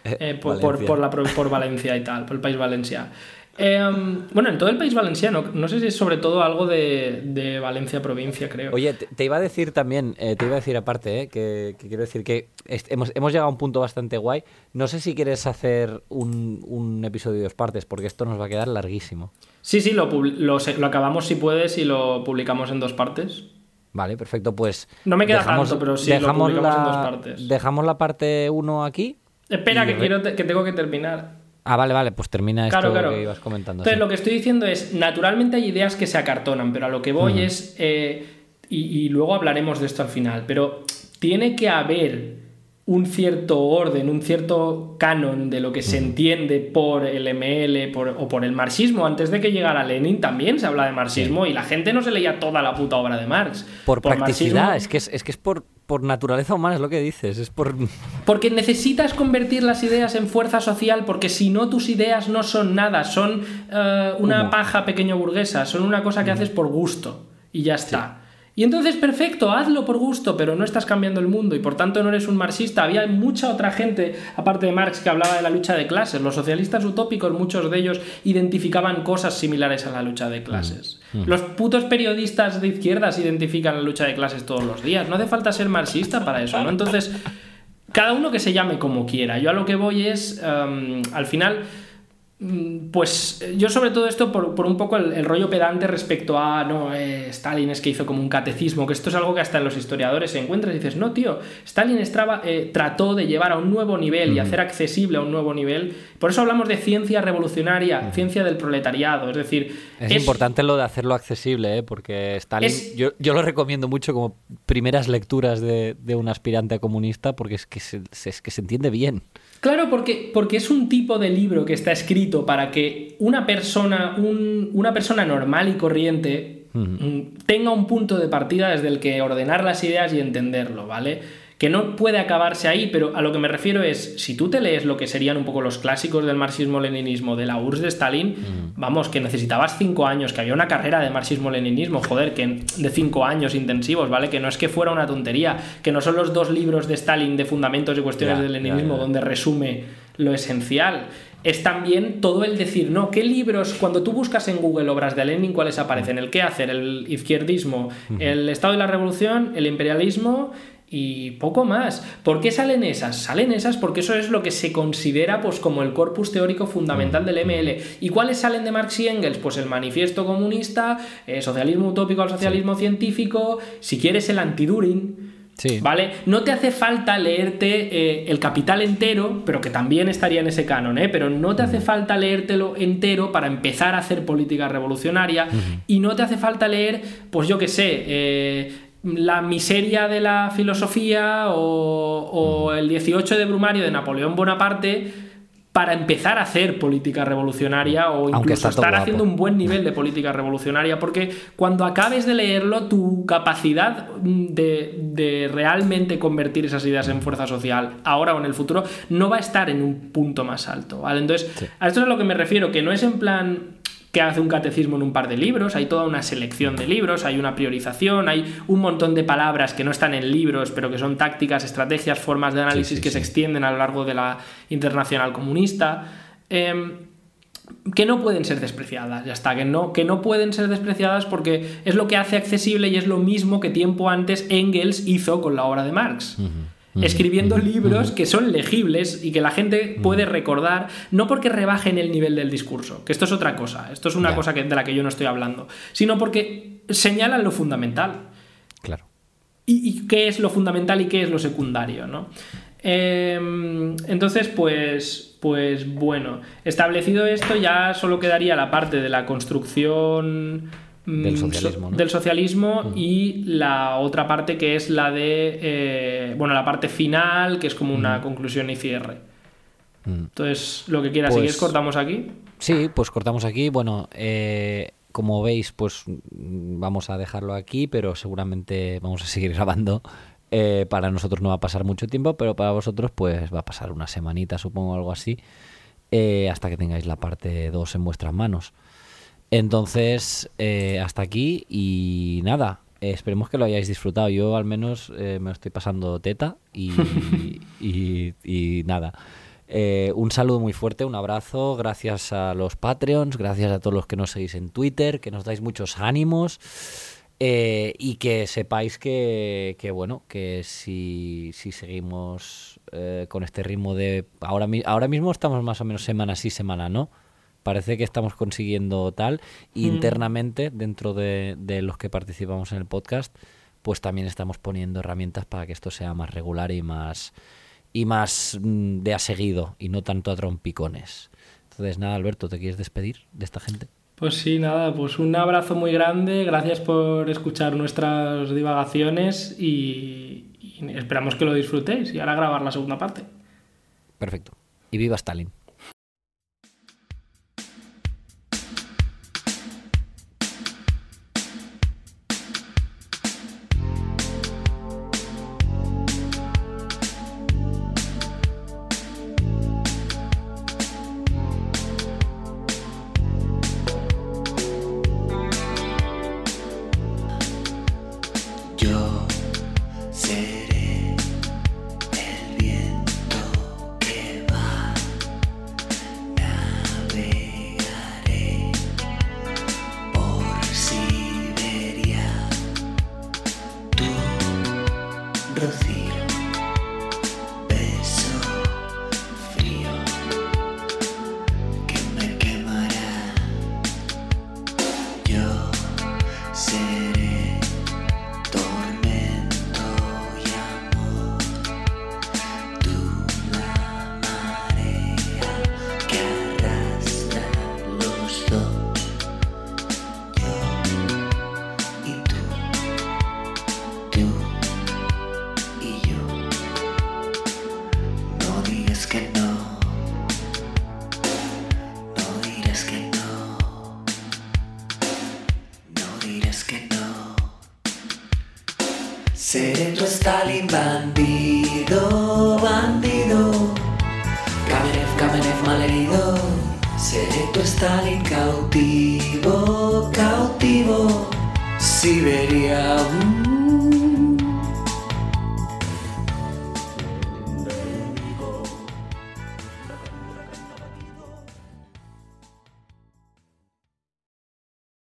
eh, por, por, la, por Valencia y tal, por el país Valencia. Em, bueno, en todo el país valenciano, no sé si es sobre todo algo de, Valencia provincia, creo. Oye, te, iba a decir también, eh, te iba a decir aparte, eh, que, quiero decir que hemos, llegado a un punto bastante guay. No sé si quieres hacer un, episodio de dos partes, porque esto nos va a quedar larguísimo. Sí, sí, lo, lo, acabamos si puedes y lo publicamos en dos partes. Vale, perfecto, pues... No me queda tanto, pero sí, dejamos lo la, en dos partes. Dejamos la parte 1 aquí. Espera, que, quiero que tengo que terminar. Ah, vale, vale, pues termina esto que ibas comentando. Entonces, lo que estoy diciendo es, naturalmente hay ideas que se acartonan, pero a lo que voy es, eh, y, luego hablaremos de esto al final, pero tiene que haber un cierto orden, un cierto canon de lo que se entiende por el ML o por el marxismo. Antes de que llegara Lenin también se habla de marxismo y la gente no se leía toda la puta obra de Marx. Por, practicidad, es, que es, que es por, por naturaleza humana, es lo que dices. Es por... Porque necesitas convertir las ideas en fuerza social, porque si no tus ideas no son nada, son eh, una paja pequeño burguesa, son una cosa que haces por gusto y ya está. Y entonces, perfecto, hazlo por gusto, pero no estás cambiando el mundo y por tanto no eres un marxista. Había mucha otra gente, aparte de Marx, que hablaba de la lucha de clases. Los socialistas utópicos, muchos de ellos identificaban cosas similares a la lucha de clases. Mm, mm. Los putos periodistas de izquierdas identifican la lucha de clases todos los días. No hace falta ser marxista para eso, ¿no? Entonces, cada uno que se llame como quiera. Yo a lo que voy es, em, al final pues eh, yo sobre todo esto por, un poco el, rollo pedante respecto a, no, eh, Stalin es que hizo como un catecismo, que esto es algo que hasta en los historiadores se encuentra y dices, no, tío, Stalin eh, trató de llevar a un nuevo nivel y hacer accesible a un nuevo nivel. Por eso hablamos de ciencia revolucionaria, ciencia del proletariado, es decir... Es, importante lo de hacerlo accesible, porque Stalin, yo, lo recomiendo mucho como primeras lecturas de, un aspirante comunista, porque es que es que se entiende bien. Claro, porque, porque es un tipo de libro que está escrito para que una persona, una persona normal y corriente mm, tenga un punto de partida desde el que ordenar las ideas y entenderlo, ¿vale? Que no puede acabarse ahí, pero a lo que me refiero es, si tú te lees lo que serían un poco los clásicos del marxismo-leninismo de la URSS de Stalin, vamos, que necesitabas cinco años, que había una carrera de marxismo-leninismo, joder, que de cinco años intensivos, ¿vale? Que no es que fuera una tontería, que no son los dos libros de Stalin de fundamentos y cuestiones del leninismo donde resume lo esencial. Es también todo el decir, no, ¿qué libros, cuando tú buscas en Google obras de Lenin, cuáles aparecen? El qué hacer, el izquierdismo, el Estado de la Revolución, el imperialismo y poco más. ¿Por qué salen esas? Salen esas porque eso es lo que se considera pues, como el corpus teórico fundamental del ML. ¿Y cuáles salen de Marx y Engels? Pues el manifiesto comunista, eh, socialismo utópico al socialismo científico, si quieres el anti-During. ¿Vale? No te hace falta leerte eh, el capital entero, pero que también estaría en ese canon, ¿eh? Pero no te hace falta leértelo entero para empezar a hacer política revolucionaria. Y no te hace falta leer, pues yo qué sé, eh, la miseria de la filosofía o, el 18 de Brumario de Napoleón Bonaparte para empezar a hacer política revolucionaria o incluso estar haciendo un buen nivel de política revolucionaria, porque cuando acabes de leerlo, tu capacidad de, de, realmente convertir esas ideas en fuerza social, ahora o en el futuro, no va a estar en un punto más alto. ¿vale? Entonces, a esto es a lo que me refiero, que no es en plan que hace un catecismo en un par de libros, hay toda una selección de libros, hay una priorización, hay un montón de palabras que no están en libros, pero que son tácticas, estrategias, formas de análisis que se extienden a lo largo de la internacional comunista. Em, que no pueden ser despreciadas, ya está, que no, que no pueden ser despreciadas porque es lo que hace accesible y es lo mismo que tiempo antes Engels hizo con la obra de Marx. Escribiendo libros que son legibles y que la gente puede recordar, no porque rebajen el nivel del discurso, que esto es otra cosa, esto es una cosa que, de la que yo no estoy hablando, sino porque señalan lo fundamental. Claro. Y, y qué es lo fundamental y qué es lo secundario, ¿no? Em, entonces, pues, pues bueno, establecido esto ya solo quedaría la parte de la construcción Del socialismo, ¿no? del socialismo y la otra parte que es la de, eh, bueno, la parte final, que es como una conclusión y cierre. Mm. Entonces, lo que quieras, si Pues- quieres cortamos aquí. Sí, pues cortamos aquí. Bueno, eh, como veis, pues mm, vamos a dejarlo aquí, pero seguramente vamos a seguir grabando. Eh, para nosotros no va a pasar mucho tiempo, pero para vosotros pues va a pasar una semanita, supongo, algo así, hasta que tengáis la parte 2 en vuestras manos. Entonces, eh, hasta aquí y nada, esperemos que lo hayáis disfrutado. Yo al menos eh, me estoy pasando teta y, y- y nada. Eh, un saludo muy fuerte, un abrazo, gracias a los Patreons, gracias a todos los que nos seguís en Twitter, que nos dais muchos ánimos eh, y que sepáis que, que, bueno, que si, si seguimos eh, con este ritmo de... Ahora, ahora mismo estamos más o menos semana sí, semana no. Parece que estamos consiguiendo tal. Internamente, dentro de, de los que participamos en el podcast, pues también estamos poniendo herramientas para que esto sea más regular y más y más mm, de a seguido y no tanto a trompicones. Entonces, nada, Alberto, ¿te quieres despedir de esta gente? Pues sí, nada, pues un abrazo muy grande, gracias por escuchar nuestras divagaciones y, y esperamos que lo disfrutéis y ahora grabar la segunda parte. Perfecto. Y viva Stalin.